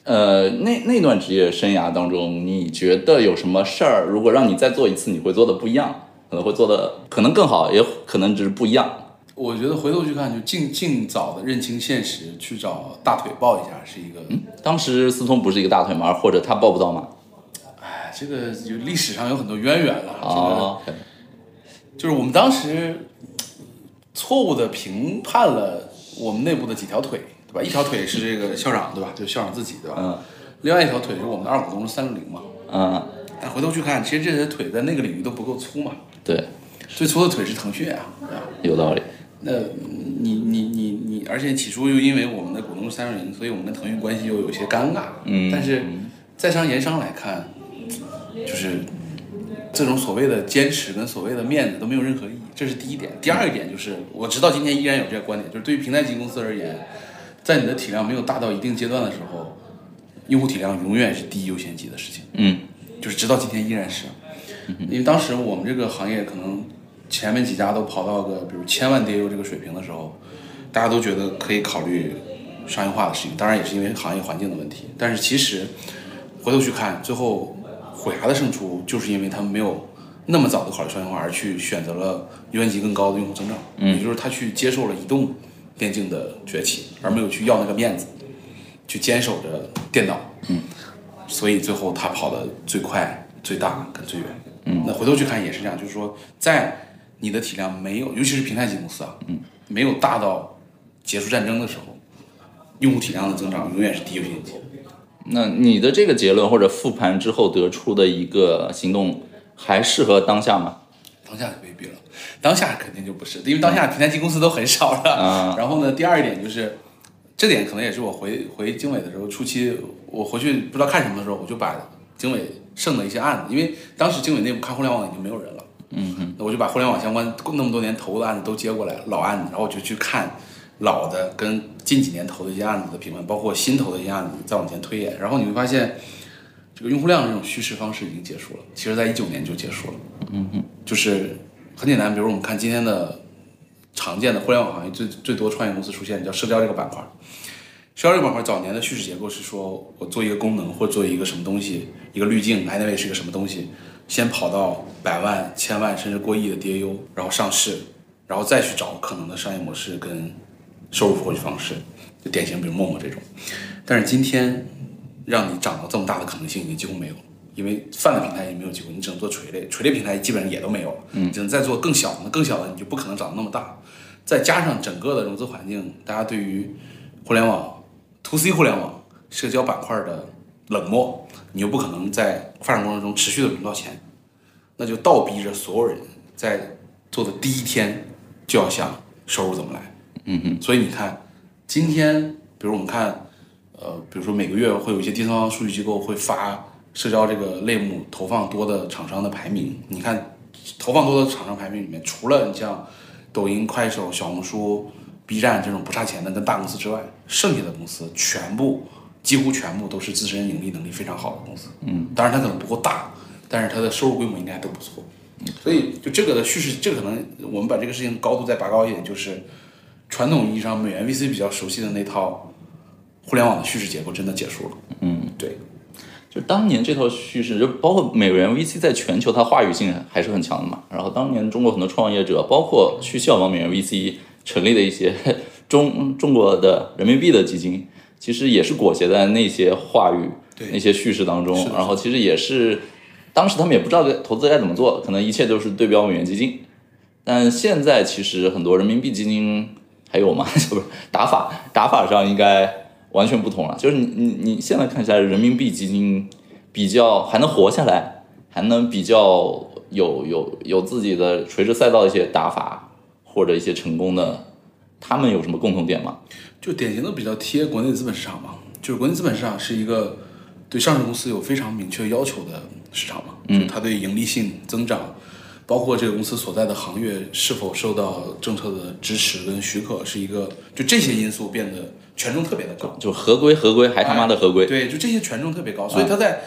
呃，那那段职业生涯当中，你觉得有什么事儿，如果让你再做一次，你会做的不一样？可能会做的可能更好，也可能只是不一样。我觉得回头去看，就尽尽早的认清现实，去找大腿抱一下，是一个。嗯，当时思聪不是一个大腿吗？或者他抱不到吗？哎，这个有历史上有很多渊源了。哦，就是我们当时错误的评判了我们内部的几条腿，对吧？一条腿是这个校长，对吧？就是校长自己，对吧？嗯。另外一条腿是我们的二股东是三六零嘛。嗯。但回头去看，其实这些腿在那个领域都不够粗嘛。对。最粗的腿是腾讯啊？有道理。那你你你你，而且起初又因为我们的股东是三六零，所以我们跟腾讯关系又有些尴尬。嗯。但是在商言商来看，就是这种所谓的坚持跟所谓的面子都没有任何意义，这是第一点。第二一点就是，我直到今天依然有这个观点，就是对于平台级公司而言，在你的体量没有大到一定阶段的时候，用户体量永远是第一优先级的事情。嗯。就是直到今天依然是，因为当时我们这个行业可能前面几家都跑到个比如千万 DAU 这个水平的时候，大家都觉得可以考虑商业化的事情，当然也是因为行业环境的问题。但是其实回头去看，最后虎牙的胜出就是因为他们没有那么早的考虑商业化，而去选择了优先级更高的用户增长，也就是他去接受了移动电竞的崛起，而没有去要那个面子，去坚守着电脑。嗯。所以最后他跑的最快、最大跟最远。嗯，那回头去看也是这样，就是说，在你的体量没有，尤其是平台级公司啊，嗯，没有大到结束战争的时候，用户体量的增长永远是第一优先级。那你的这个结论或者复盘之后得出的一个行动，还适合当下吗？当下就未必了，当下肯定就不是，因为当下平台级公司都很少了。啊。然后呢，第二一点就是。这点可能也是我回回经纬的时候，初期我回去不知道看什么的时候，我就把经纬剩的一些案子，因为当时经纬内部看互联网已经没有人了，嗯哼，那我就把互联网相关那么多年投的案子都接过来，老案子，然后我就去看老的跟近几年投的一些案子的评论，包括新投的一些案子再往前推演，然后你会发现，这个用户量这种叙事方式已经结束了，其实在一九年就结束了，嗯嗯，就是很简单，比如我们看今天的。常见的互联网行业最最多创业公司出现叫社交这个板块，社交这个板块早年的叙事结构是说我做一个功能或做一个什么东西，一个滤镜，anyway 是一个什么东西，先跑到百万、千万甚至过亿的 DAU，然后上市，然后再去找可能的商业模式跟收入获取方式，就典型比如陌陌这种。但是今天让你涨到这么大的可能性已经几乎没有了。因为泛的平台也没有机会，你只能做垂类，垂类平台基本上也都没有了，嗯，只能再做更小的，更小的你就不可能涨得那么大，再加上整个的融资环境，大家对于互联网 to C 互联网社交板块的冷漠，你又不可能在发展过程中持续的融到钱，那就倒逼着所有人在做的第一天就要想收入怎么来，嗯嗯，所以你看，今天比如我们看，呃，比如说每个月会有一些第三方数据机构会发。社交这个类目投放多的厂商的排名，你看，投放多的厂商排名里面，除了你像抖音、快手、小红书、B 站这种不差钱的跟大公司之外，剩下的公司全部几乎全部都是自身盈利能力非常好的公司。嗯，当然它可能不够大，但是它的收入规模应该都不错。所以就这个的叙事，这个可能我们把这个事情高度再拔高一点，就是传统意义上美元 VC 比较熟悉的那套互联网的叙事结构真的结束了。嗯，对。就当年这套叙事，就包括美元 VC 在全球它话语性还是很强的嘛。然后当年中国很多创业者，包括去效仿美元 VC 成立的一些中中国的人民币的基金，其实也是裹挟在那些话语、那些叙事当中。然后其实也是当时他们也不知道投资该怎么做，可能一切都是对标美元基金。但现在其实很多人民币基金还有吗？不是打法打法上应该。完全不同了，就是你你你现在看起来，人民币基金比较还能活下来，还能比较有有有自己的垂直赛道一些打法或者一些成功的他们有什么共同点吗？就典型的比较贴国内资本市场嘛，就是国内资本市场是一个对上市公司有非常明确要求的市场嘛，嗯，它对盈利性增长，包括这个公司所在的行业是否受到政策的支持跟许可，是一个就这些因素变得权重特别的高，就合规合规还他妈的合规，对，就这些权重特别高，所以他在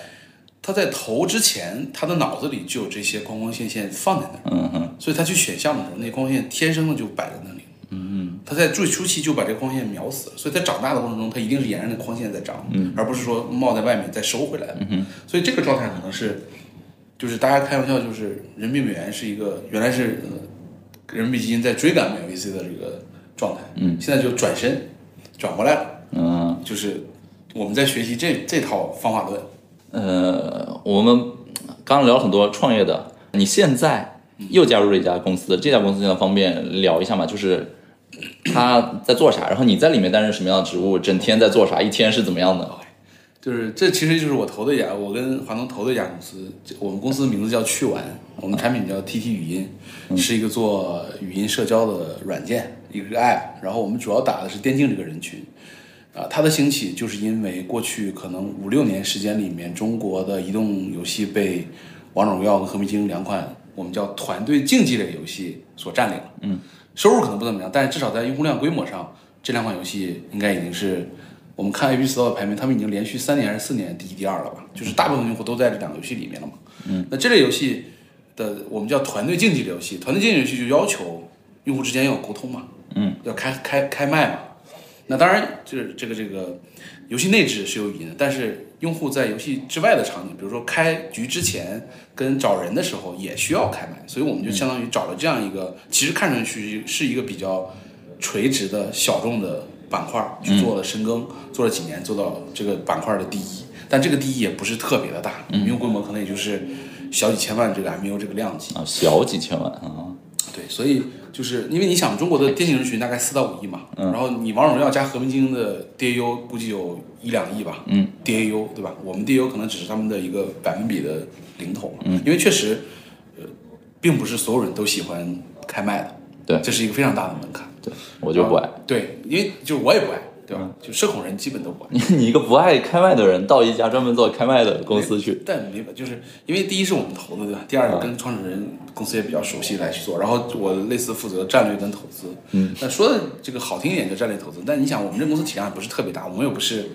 他在投之前，他的脑子里就有这些光光线线放在那儿，嗯哼，所以他去选项目的时候，那些光光线天生的就摆在那里。嗯嗯。他在最初期就把这个光线秒死了，所以在长大的过程中，他一定是沿着那个光线在长，而不是说冒在外面再收回来嗯。所以这个状态可能是，就是大家开玩笑，就是人民币美元是一个原来是呃人民币基金在追赶美元 VC 的这个状态，嗯，现在就转身转过来了，嗯，就是我们在学习这这套方法论。呃，我们刚刚聊了很多创业的，你现在又加入了一家公司，这家公司现在方便聊一下吗？就是他在做啥，然后你在里面担任什么样的职务，整天在做啥，一天是怎么样的？就是这其实就是我投的一家，我跟华东投的一家公司，我们公司的名字叫趣玩，我们产品叫 TT 语音，是一个做语音社交的软件，一个 app，然后我们主要打的是电竞这个人群，啊，它的兴起就是因为过去可能五六年时间里面，中国的移动游戏被王者荣耀和和平精英两款我们叫团队竞技类游戏所占领了，嗯，收入可能不怎么样，但是至少在用户量规模上，这两款游戏应该已经是。我们看 App Store 的排名，他们已经连续三年还是四年第一、第二了吧？就是大部分用户都在这两个游戏里面了嘛。嗯，那这类游戏的我们叫团队竞技的游戏，团队竞技游戏就要求用户之间要有沟通嘛。嗯，要开开开麦嘛。那当然就是这个这个游戏内置是有语音的，但是用户在游戏之外的场景，比如说开局之前跟找人的时候也需要开麦，所以我们就相当于找了这样一个，其实看上去是一个比较垂直的小众的。板块去做了深耕，做了几年，做到这个板块的第一。但这个第一也不是特别的大，民用规模可能也就是小几千万这个 MU 这个量级啊，小几千万啊。对，所以就是因为你想，中国的电竞人群大概四到五亿嘛，然后你王者荣耀加和平精英的 DAU 估计有一两亿吧，嗯，DAU 对吧？我们 DAU 可能只是他们的一个百分比的零头，嗯，因为确实，呃，并不是所有人都喜欢开麦的，对，这是一个非常大的门槛。对，我就不爱。对，因为就我也不爱，对吧？就社恐人基本都不爱。你你一个不爱开麦的人，到一家专门做开麦的公司去，但没就是因为第一是我们投的，对吧？第二个跟创始人公司也比较熟悉来去做，然后我类似负责战略跟投资。嗯，那说的这个好听一点叫战略投资，但你想我们这公司体量也不是特别大，我们又不是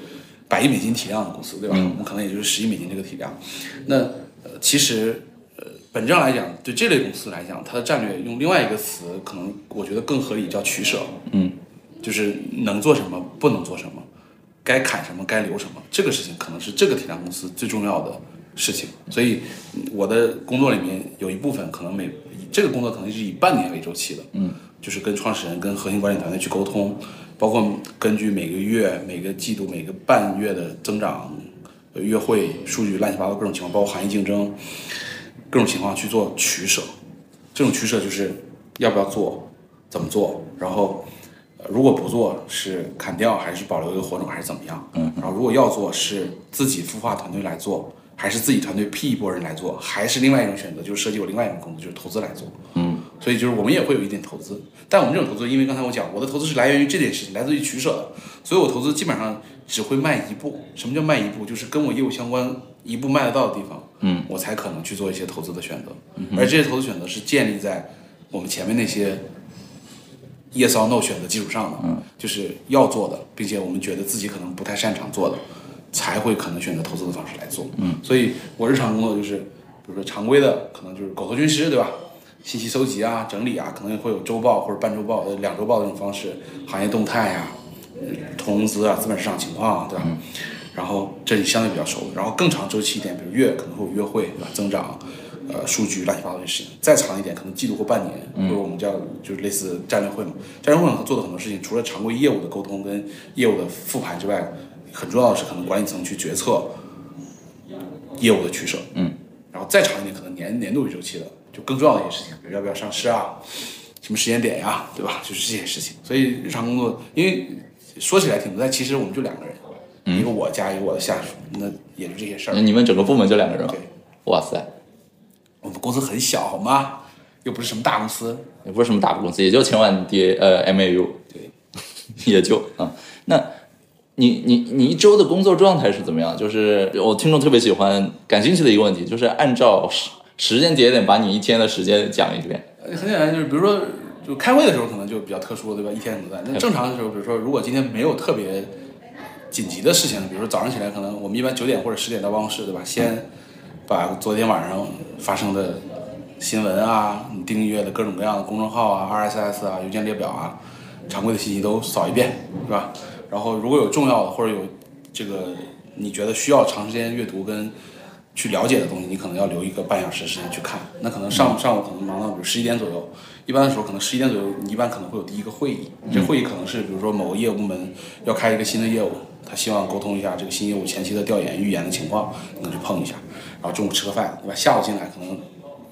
百亿美金体量的公司，对吧？我们可能也就是十亿美金这个体量。那呃，其实。本质上来讲，对这类公司来讲，它的战略用另外一个词，可能我觉得更合理，叫取舍。嗯，就是能做什么，不能做什么，该砍什么，该留什么，这个事情可能是这个体量公司最重要的事情。所以我的工作里面有一部分可能每这个工作可能是以半年为周期的。嗯，就是跟创始人、跟核心管理团队去沟通，包括根据每个月、每个季度、每个半月的增长、月会数据、乱七八糟各种情况，包括行业竞争。各种情况去做取舍，这种取舍就是要不要做，怎么做，然后如果不做是砍掉还是保留一个火种还是怎么样？嗯，然后如果要做是自己孵化团队来做，还是自己团队 P 一波人来做，还是另外一种选择，就是设计我另外一种工作，就是投资来做。嗯，所以就是我们也会有一点投资，但我们这种投资，因为刚才我讲我的投资是来源于这件事情，来自于取舍的，所以我投资基本上只会迈一步。什么叫迈一步？就是跟我业务相关一步迈得到的地方。嗯，我才可能去做一些投资的选择，而这些投资选择是建立在我们前面那些 yes or no 选择基础上的，嗯，就是要做的，并且我们觉得自己可能不太擅长做的，才会可能选择投资的方式来做，嗯，所以我日常工作就是，比如说常规的，可能就是狗头军师，对吧？信息搜集啊、整理啊，可能会有周报或者半周报、呃两周报这种方式，行业动态呀、投资啊、资本市场情况啊，对吧？然后这里相对比较熟，然后更长周期一点，比如月可能会有月会，对吧？增长，呃，数据乱七八糟的事情。再长一点，可能季度或半年，或者我们叫就是类似战略会嘛。战略会上做的很多事情，除了常规业务的沟通跟业务的复盘之外，很重要的是可能管理层去决策业务的取舍。嗯。然后再长一点，可能年年度为周期的，就更重要的一些事情，比如要不要上市啊，什么时间点呀，对吧？就是这些事情。所以日常工作，因为说起来挺多，但其实我们就两个人。一个我加一个我的下属，那也就这些事儿。你们整个部门就两个人吗？对，哇塞，我们公司很小，好吗？又不是什么大公司，也不是什么大公司，也就千万 D 呃 MAU。对，也就啊。那你你你一周的工作状态是怎么样？就是我听众特别喜欢、感兴趣的一个问题，就是按照时时间节点把你一天的时间讲一遍。很简单，就是比如说，就开会的时候可能就比较特殊，对吧？一天怎么在？那正常的时候，比如说，如果今天没有特别紧急的事情，比如说早上起来，可能我们一般九点或者十点到办公室，对吧？先把昨天晚上发生的新闻啊，你订阅的各种各样的公众号啊、RSS 啊、邮件列表啊、常规的信息都扫一遍，是吧？然后如果有重要的或者有这个你觉得需要长时间阅读跟去了解的东西，你可能要留一个半小时时间去看。那可能上午上午可能忙到比如十一点左右，一般的时候可能十一点左右，你一般可能会有第一个会议。这会议可能是比如说某个业务部门要开一个新的业务，他希望沟通一下这个新业务前期的调研、预研的情况，能去碰一下。然后中午吃个饭，对吧？下午进来可能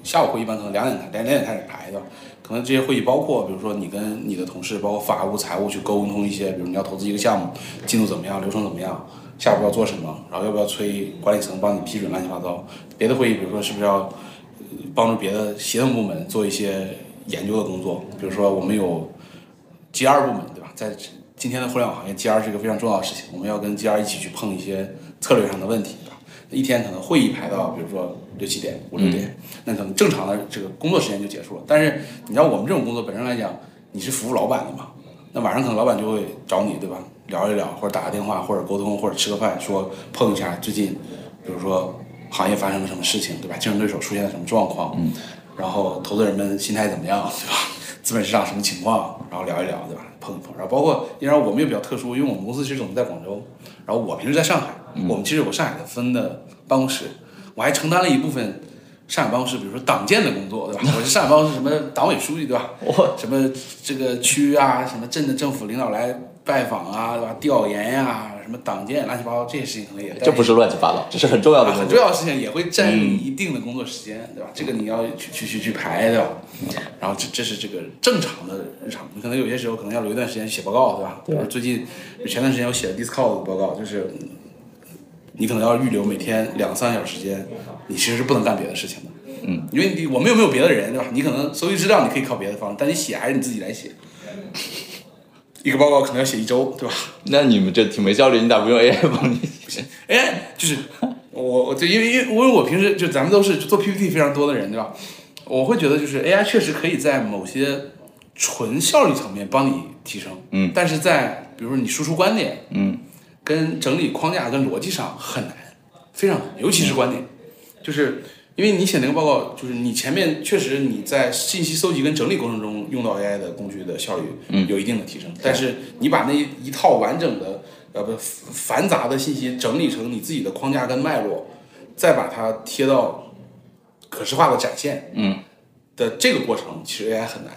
下午会一般可能两点开，两点开始排，对吧？可能这些会议包括，比如说你跟你的同事，包括法务、财务去沟通一些，比如你要投资一个项目，进度怎么样，流程怎么样。下一步要做什么？然后要不要催管理层帮你批准？乱七八糟。别的会议，比如说是不是要帮助别的协同部门做一些研究的工作？比如说我们有 G R 部门，对吧？在今天的互联网行业，G R 是一个非常重要的事情。我们要跟 G R 一起去碰一些策略上的问题？一天可能会议排到，比如说六七点、五六点，那可能正常的这个工作时间就结束了。但是你知道我们这种工作本身来讲，你是服务老板的嘛？那晚上可能老板就会找你，对吧？聊一聊，或者打个电话，或者沟通，或者吃个饭，说碰一下最近，比如说行业发生了什么事情，对吧？竞争对手出现了什么状况，嗯，然后投资人们心态怎么样，对吧？资本市场什么情况，然后聊一聊，对吧？碰一碰，然后包括，因为我们也比较特殊，因为我们公司其实总部在广州，然后我平时在上海，我们其实有上海的分的办公室，我还承担了一部分。上海办公室，比如说党建的工作，对吧？我是上海办公室什么党委书记，对吧？什么这个区啊，什么镇的政府领导来拜访啊，对吧？调研呀，什么党建乱七八糟这些事情可能也这不是乱七八糟，这是很重要的很重要的事情，也会占用一定的工作时间，对吧？这个你要去去去去排，对吧？然后这这是这个正常的日常，你可能有些时候可能要留一段时间写报告，对吧？对。最近前段时间我写的 Discord 的报告，就是你可能要预留每天两三小时时间。你其实是不能干别的事情的，嗯，因为你我们又没有别的人，对吧？你可能搜集资料，你可以靠别的方式，但你写还是你自己来写。一个报告可能要写一周，对吧？那你们这挺没效率，你咋不用 AI 帮你？不行，AI 就是我，我就因为因为因为我平时就咱们都是做 PPT 非常多的人，对吧？我会觉得就是 AI 确实可以在某些纯效率层面帮你提升，嗯，但是在比如说你输出观点，嗯，跟整理框架跟逻辑上很难，非常难，尤其是观点。就是因为你写那个报告，就是你前面确实你在信息搜集跟整理过程中用到 AI 的工具的效率有一定的提升，但是你把那一套完整的呃不繁杂的信息整理成你自己的框架跟脉络，再把它贴到可视化的展现，嗯的这个过程，其实 AI 很难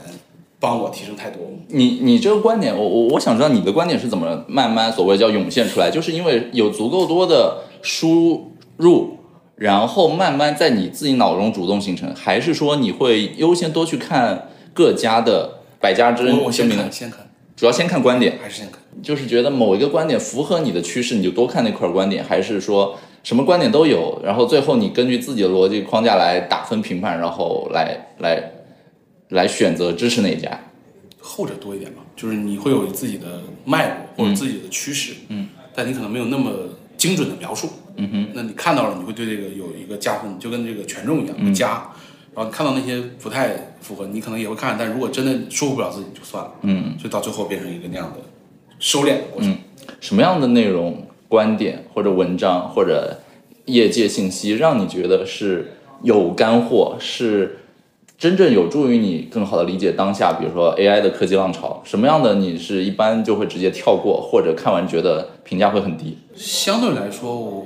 帮我提升太多。你你这个观点，我我我想知道你的观点是怎么慢慢所谓叫涌现出来，就是因为有足够多的输入。然后慢慢在你自己脑中主动形成，还是说你会优先多去看各家的百家之我先看，先看，主要先看观点，还是先看？就是觉得某一个观点符合你的趋势，你就多看那块观点，还是说什么观点都有，然后最后你根据自己的逻辑框架来打分评判，然后来来来选择支持哪一家？后者多一点吧，就是你会有自己的脉络或者自己的趋势，嗯，但你可能没有那么精准的描述。嗯哼，那你看到了，你会对这个有一个加分，就跟这个权重一样，加。然后你看到那些不太符合，你可能也会看，但如果真的说服不了自己，就算了。嗯，所以到最后变成一个那样的收敛的过程。什么样的内容、观点或者文章或者业界信息，让你觉得是有干货，是真正有助于你更好的理解当下，比如说 AI 的科技浪潮？什么样的你是一般就会直接跳过，或者看完觉得评价会很低？相对来说，我。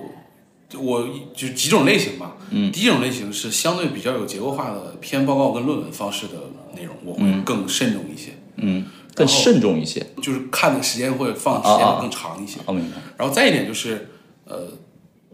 我就几种类型吧，嗯，第一种类型是相对比较有结构化的偏报告跟论文方式的内容，我会更慎重一些，嗯，更慎重一些，就是看的时间会放时间更长一些，哦，明白。然后再一点就是，呃，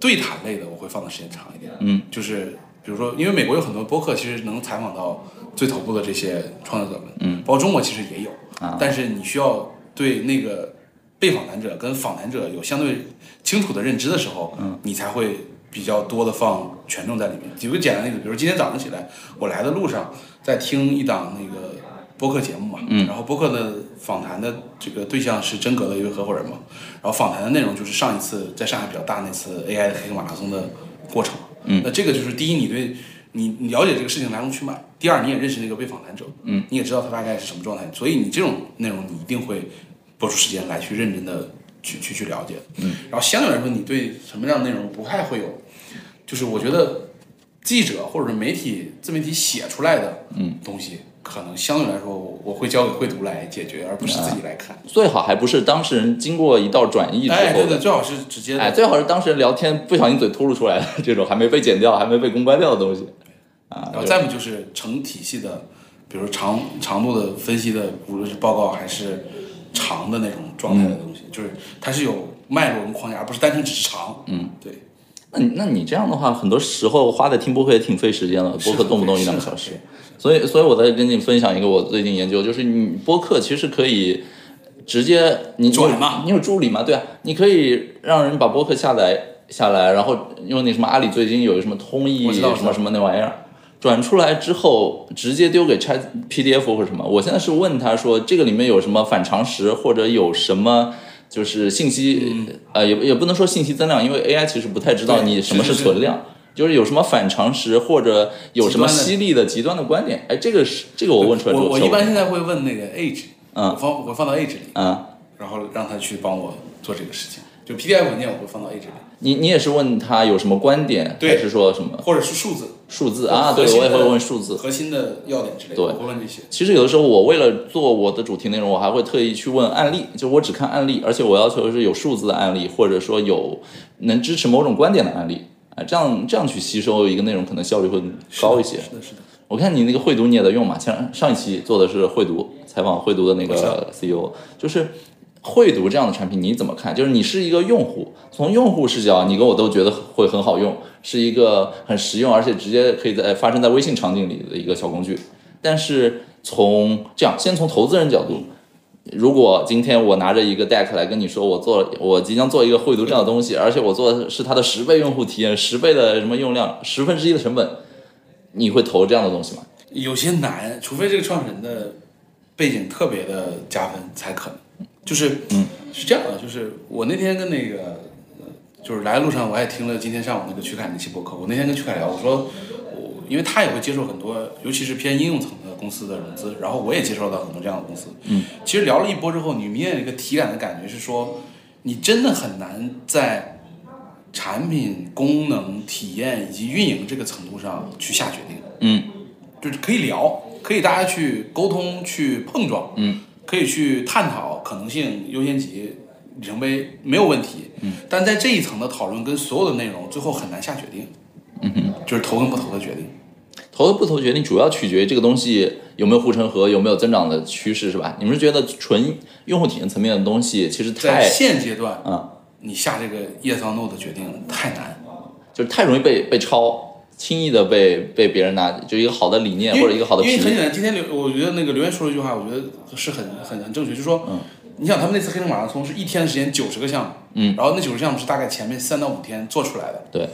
对谈类的我会放的时间长一点，嗯，就是比如说，因为美国有很多播客，其实能采访到最头部的这些创作者们，嗯，包括中国其实也有，啊，但是你需要对那个。被访谈者跟访谈者有相对清楚的认知的时候，嗯，你才会比较多的放权重在里面。举个简单例子，比如今天早上起来，我来的路上在听一档那个播客节目嘛，嗯。然后播客的访谈的这个对象是真格的一位合伙人嘛，然后访谈的内容就是上一次在上海比较大那次 AI 的黑客马拉松的过程，嗯。那这个就是第一，你对你你了解这个事情来龙去脉；第二，你也认识那个被访谈者，嗯，你也知道他大概是什么状态，所以你这种内容你一定会播出时间来去认真的去去去了解，嗯，然后相对来说，你对什么样的内容不太会有，就是我觉得记者或者是媒体自媒体写出来的嗯东西，可能相对来说我我会交给绘图来解决，而不是自己来看。最好还不是当事人经过一道转译之哎，对对，最好是直接的。哎，最好是当事人聊天不小心嘴吐露出来的 这种还没被剪掉、还没被公关掉的东西啊。然后再不就是成体系的，比如长长度的分析的，无论是报告还是长的那种状态的东西，就是它是有脉络跟框架，而不是单纯只是长。嗯，对，那你那你这样的话，很多时候花在听播客也挺费时间的，播客动不动一两个小时。所以，所以我在跟你分享一个我最近研究，就是你播客其实可以直接你你有转嘛你有助理嘛？对啊，你可以让人把播客下载下来，然后用那什么阿里最近有一个什么通译我知道什么什么那玩意儿。转出来之后，直接丢给 Chat PDF 或者什么。我现在是问他说，这个里面有什么反常识，或者有什么就是信息，呃，也也不能说信息增量，因为 AI 其实不太知道你什么是存量。就是有什么反常识，或者有什么犀利的极端的观点，哎，这个是这个我问出来之后我我一般现在会问那个 Age，嗯我放我放到 Age 里，嗯，然后让他去帮我做这个事情。就 PDF 文件我会放到 Age 里，你你也是问他有什么观点，对还是说什么或者是数字数字啊？对，核心我也会问数字。核心的要点之类的，对我会问这些。其实有的时候，我为了做我的主题内容，我还会特意去问案例，就我只看案例，而且我要求是有数字的案例，或者说有能支持某种观点的案例，啊，这样这样去吸收一个内容，可能效率会高一些。是的，是的。我看你那个会读你也在用嘛，像上一期做的是会读采访会读的那个 CEO，就是会读这样的产品你怎么看？就是你是一个用户，从用户视角，你跟我都觉得会很好用，是一个很实用，而且直接可以在发生在微信场景里的一个小工具。但是从这样，先从投资人角度。如果今天我拿着一个 deck 来跟你说，我做我即将做一个会读这样的东西，而且我做的是它的十倍用户体验、十倍的什么用量、十分之一的成本，你会投这样的东西吗？有些难，除非这个创始人的背景特别的加分才可能。就是，嗯，是这样的，就是我那天跟那个，呃就是来的路上我还听了今天上午那个曲凯那期播客。我那天跟曲凯聊，我说我因为他也会接受很多，尤其是偏应用层的公司的融资，然后我也接受到很多这样的公司。嗯，其实聊了一波之后，你明显有一个体感的感觉是说，你真的很难在产品功能、体验以及运营这个程度上去下决定。嗯就是可以聊，可以大家去沟通、去碰撞，嗯，可以去探讨可能性、优先级、里程碑，没有问题。嗯，但在这一层的讨论跟所有的内容，最后很难下决定。嗯哼，就是投跟不投的决定。投跟不投决定主要取决于这个东西有没有护城河，有没有增长的趋势，是吧？你们是觉得纯用户体验层面的东西其实在太现阶段，嗯，你下这个 yes or no 的决定太难，就是太容易被被抄，轻易的被被别人拿，就一个好的理念或者一个好的皮因为很简单，今天刘我觉得那个刘源说了一句话，我觉得是很很很正确，就是说，嗯，你想他们那次黑龙马拉松是一天的时间九十个项目，嗯，然后那九十项目是大概前面三到五天做出来的，对，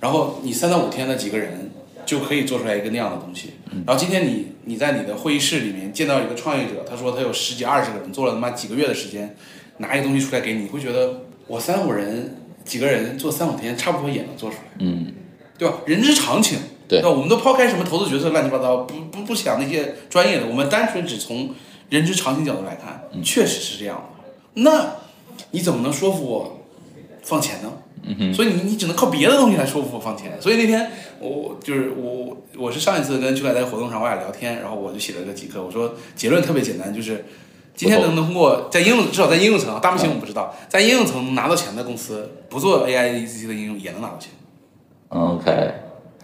然后你三到五天的几个人就可以做出来一个那样的东西。嗯。然后今天你你在你的会议室里面见到一个创业者，他说他有十几二十个人做了他妈几个月的时间，拿一个东西出来给你，你会觉得我三五人几个人做三五天差不多也能做出来，嗯，对吧？人之常情。对那？我们都抛开什么投资决策乱七八糟，不不不想那些专业的，我们单纯只从人之常情角度来看，嗯确实是这样的。那你怎么能说服我放钱呢？嗯所以你你只能靠别的东西来说服我放钱。所以那天我就是我我是上一次跟邱凯在活动上我俩聊天，然后我就写了个几课，我说结论特别简单，就是今天能能通过在应用至少在应用层啊，大模型我不知道，在应用层拿到钱的公司，不做 AI ECC 的应用也能拿到钱。，OK，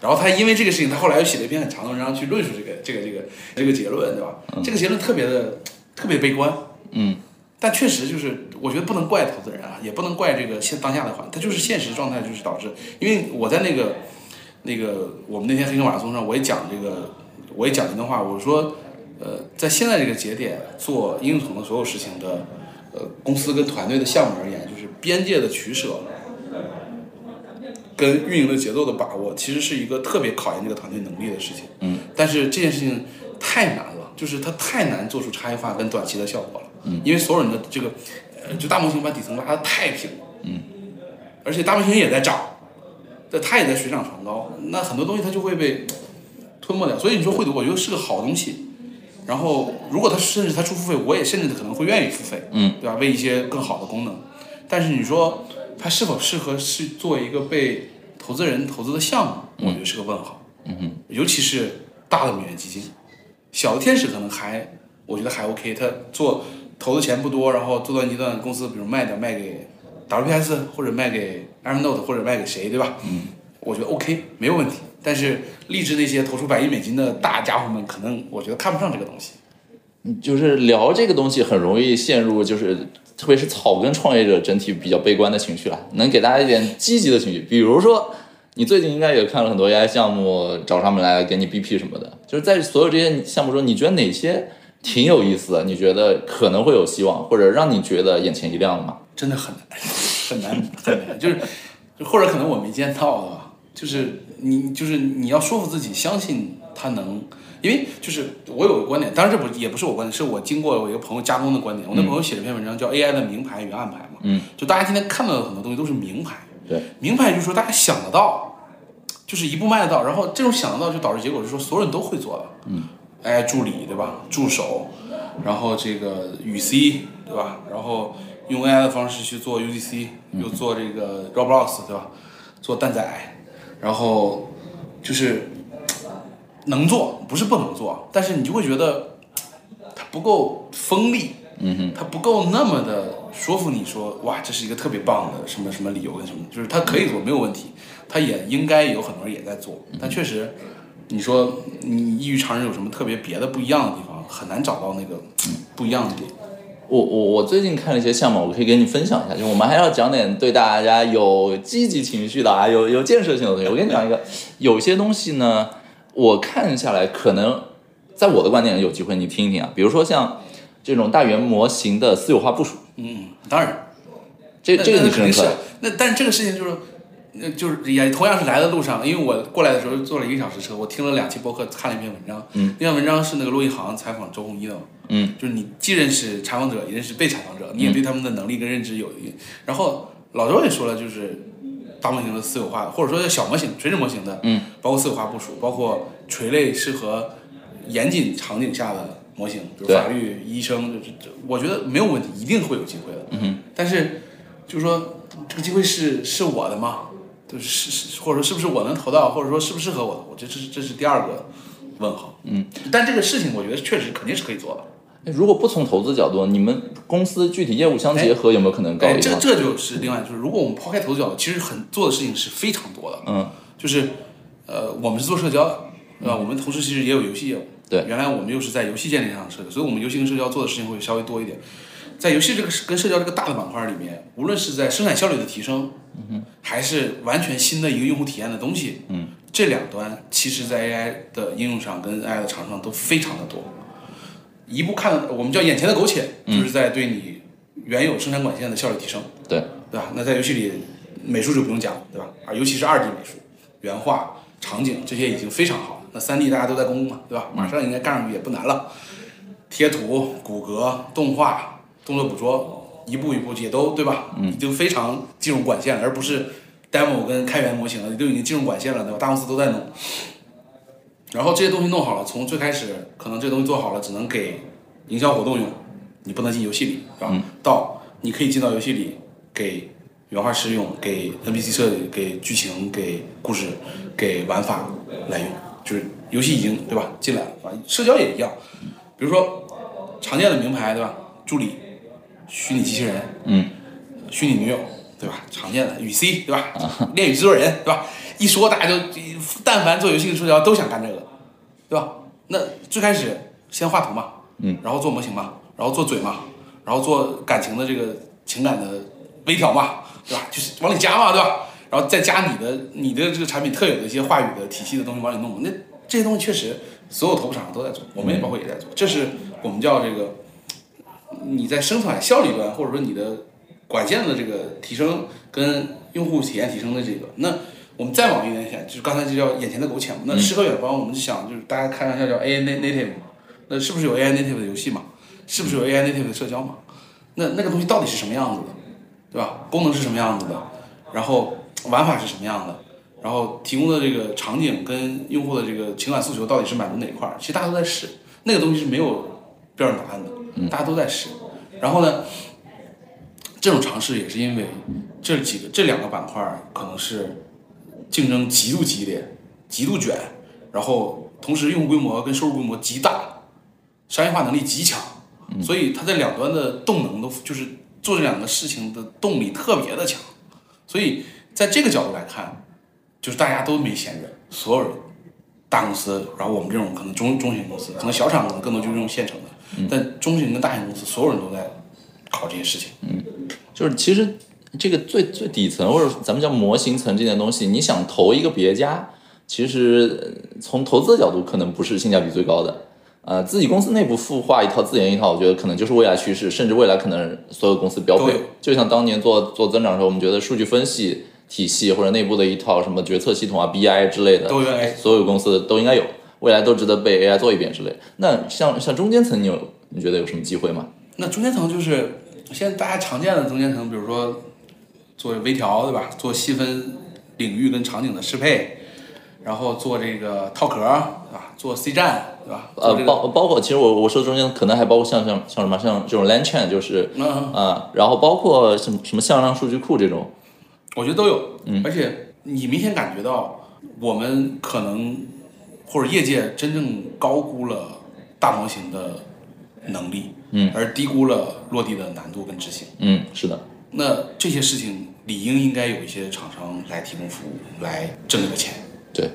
然后他因为这个事情，他后来又写了一篇很长的文章去论述这个这个这个这个结论，对吧？这个结论特别的特别悲观，嗯，但确实就是，我觉得不能怪投资人啊，也不能怪这个现当下的环，它就是现实状态，就是导致。因为我在那个那个我们那天黑客马拉松上，我也讲这个，我也讲了一段话，我说，呃，在现在这个节点做应用层的所有事情的，呃，公司跟团队的项目而言，就是边界的取舍。跟运营的节奏的把握，其实是一个特别考验这个团队能力的事情。嗯，但是这件事情太难了，就是它太难做出差异化跟短期的效果了。嗯，因为所有人的这个，呃，就大模型把底层拉的太平了。嗯，而且大模型也在涨，但它也在水涨船高，那很多东西它就会被吞没掉。所以你说会读，我觉得是个好东西。然后，如果它甚至它出付费，我也甚至可能会愿意付费。嗯，对吧？为一些更好的功能。但是你说它是否适合是做一个被投资人投资的项目，我觉得是个问号。嗯哼，尤其是大的美元基金，小的天使可能还，我觉得还 OK。他做投的钱不多，然后做到一段公司，比如卖掉卖给 WPS 或者卖给 Evernote 或者卖给谁，对吧？嗯，我觉得 OK 没有问题。但是励志那些投出百亿美金的大家伙们，可能我觉得看不上这个东西。就是聊这个东西很容易陷入，就是特别是草根创业者整体比较悲观的情绪了。能给大家一点积极的情绪，比如说你最近应该也看了很多 AI 项目，找上门来给你 BP 什么的。就是在所有这些项目中，你觉得哪些挺有意思的？你觉得可能会有希望，或者让你觉得眼前一亮的吗？真的很难，很难，很难，就是，或者可能我没见到啊。就是你，就是你要说服自己相信它能，因为就是我有个观点，当然这不也不是我观点，是我经过我一个朋友加工的观点。我那朋友写了篇文章叫《AI 的名牌与暗牌》嘛，嗯，就大家今天看到的很多东西都是名牌，对，明牌就是说大家想得到，就是一步迈得到，然后这种想得到就导致结果是说所有人都会做了，嗯，AI 助理对吧？助手，然后这个语 C 对吧？然后用 AI 的方式去做 UGC，又做这个 Roblox 对吧？做蛋仔。然后就是能做，不是不能做，但是你就会觉得它不够锋利，嗯哼，它不够那么的说服你说，哇，这是一个特别棒的什么什么理由跟什么，就是它可以做没有问题，它也应该有很多人也在做，但确实，你说你异于常人有什么特别别的不一样的地方，很难找到那个不一样的点。我我我最近看了一些项目，我可以跟你分享一下。就我们还要讲点对大家有积极情绪的啊，有有建设性的东西。我跟你讲一个，有些东西呢，我看下来可能在我的观点有机会，你听一听啊。比如说像这种大语言模型的私有化部署，嗯，当然，这这个你肯定是认可？。那但是这个事情就是，那就是也同样是来的路上，因为我过来的时候坐了一个小时车，我听了两期播客，看了一篇文章。嗯，那篇文章是那个陆一航采访周鸿祎的嘛。嗯，就是你既认识采访者，也认识被采访者，你也对他们的能力跟认知有一。然后老周也说了，就是大模型的私有化，或者说叫小模型、垂直模型的，嗯，包括私有化部署，包括垂类适合严谨场景下的模型，比如法律、医生，就是这，我觉得没有问题，一定会有机会的。嗯，但是就是说这个机会是是我的吗？就是是是或者说是不是我能投到，或者说适不适合我的？我这这是这是第二个问号。嗯，但这个事情我觉得确实肯定是可以做的。哎如果不从投资角度，你们公司具体业务相结合，有没有可能高？这这就是另外就是，如果我们抛开投资角度，其实很做的事情是非常多的。嗯，就是呃，我们是做社交的，对吧？我们同时其实也有游戏业务。对原来我们又是在游戏建立上社交，所以我们游戏跟社交做的事情会稍微多一点。在游戏这个跟社交这个大的板块里面，无论是在生产效率的提升，嗯还是完全新的一个用户体验的东西，嗯，这两端其实在 AI 的应用上跟 AI 的厂商都非常的多。一步看，我们叫眼前的苟且，就是在对你原有生产管线的效率提升。对，对吧？那在游戏里，美术就不用讲了，对吧？啊，尤其是二 D 美术、原画、场景这些已经非常好了。那三 D 大家都在攻嘛，对吧？马上应该干上去也不难了。贴图、骨骼、动画、动作捕捉，一步一步也都对吧？已经非常进入管线了，而不是 demo 跟开源模型了，都已经进入管线了，对吧？大公司都在弄。然后这些东西弄好了，从最开始可能这东西做好了，只能给营销活动用，你不能进游戏里，是吧？到你可以进到游戏里，给原画师用，给 NPC 设计，给剧情，给故事，给玩法来用，就是游戏已经对吧进来了啊，社交也一样，比如说常见的名牌对吧，助理、虚拟机器人，嗯，虚拟女友对吧，常见的语 C 对吧，恋与制作人对吧，一说大家就但凡做游戏的社交都想干这个，对吧？那最开始先画图嘛，嗯，然后做模型嘛，然后做嘴嘛，然后做感情的这个情感的微调嘛，对吧？就是往里加嘛，对吧？然后再加你的你的这个产品特有的一些话语的体系的东西往里弄，那这些东西确实所有头部厂商都在做，我们也包括也在做，这是我们叫这个你在生产效率端或者说你的管线的这个提升跟用户体验提升的这个，那我们再往一点想，就是刚才就叫眼前的苟且嘛。那诗和远方，我们就想就是大家开玩笑叫 AI native，那是不是有 AI native 的游戏嘛？是不是有 AI native 的社交嘛？那那个东西到底是什么样子的，对吧？功能是什么样子的？然后玩法是什么样的？然后提供的这个场景跟用户的这个情感诉求到底是满足哪一块儿？其实大家都在试，那个东西是没有标准答案的，大家都在试。然后呢，这种尝试也是因为这几个这两个板块儿可能是竞争极度激烈、极度卷，然后同时用户规模跟收入规模极大，商业化能力极强，所以它在两端的动能都就是做这两个事情的动力特别的强。所以在这个角度来看，就是大家都没闲着，所有人，大公司，然后我们这种可能中中型公司，可能小厂可能更多就是用现成的，但中型跟大型公司，所有人都在考这些事情。嗯就是其实这个最最底层或者咱们叫模型层这件东西，你想投一个别家，其实呃从投资的角度可能不是性价比最高的。呃，自己公司内部孵化一套自研一套，我觉得可能就是未来趋势，甚至未来可能所有公司标配。就像当年做做增长的时候，我们觉得数据分析体系或者内部的一套什么决策系统啊、BI 之类的，都有所有公司都应该有，未来都值得被 AI 做一遍之类。那像像中间层，你有你觉得有什么机会吗？那中间层就是现在大家常见的中间层，比如说做微调，对吧？做细分领域跟场景的适配，然后做这个套壳，对吧？做 C 站，对吧？呃包包括其实我我说中间可能还包括像像像什么像这种 land chain，就是嗯，啊、然后包括什么什么向量数据库这种，我觉得都有，嗯而且你明显感觉到我们可能或者业界真正高估了大模型的能力，嗯，而低估了落地的难度跟执行。嗯，是的，那这些事情理应应该有一些厂商来提供服务，来挣这个钱。对，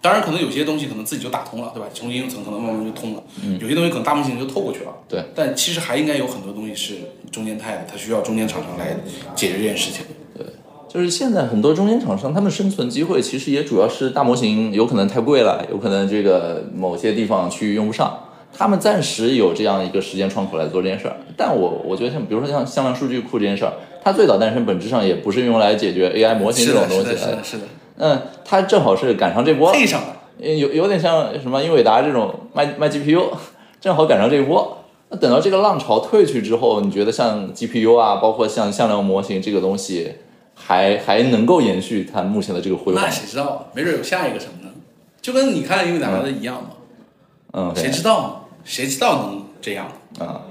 当然，可能有些东西可能自己就打通了，对吧？从应用层可能慢慢就通了，嗯有些东西可能大模型就透过去了。对，但其实还应该有很多东西是中间态的，它需要中间厂商来解决这件事情。对就是现在很多中间厂商，他们生存机会其实也主要是大模型有可能太贵了，有可能这个某些地方区域用不上，他们暂时有这样一个时间窗口来做这件事儿。但我我觉得像比如说像向量数据库这件事儿，它最早诞生本质上也不是用来解决 AI 模型，这种东西是的，是的，是的，嗯，它正好是赶上这波，配上了。有有点像什么英伟达这种卖卖 GPU，正好赶上这一波。那等到这个浪潮退去之后，你觉得像 GPU 啊，包括像向量模型这个东西，还还能够延续它目前的这个辉煌那？谁知道啊？没准有下一个什么呢？就跟你看英伟达的一样嘛，嗯，谁知道呢？谁知道能这样？啊，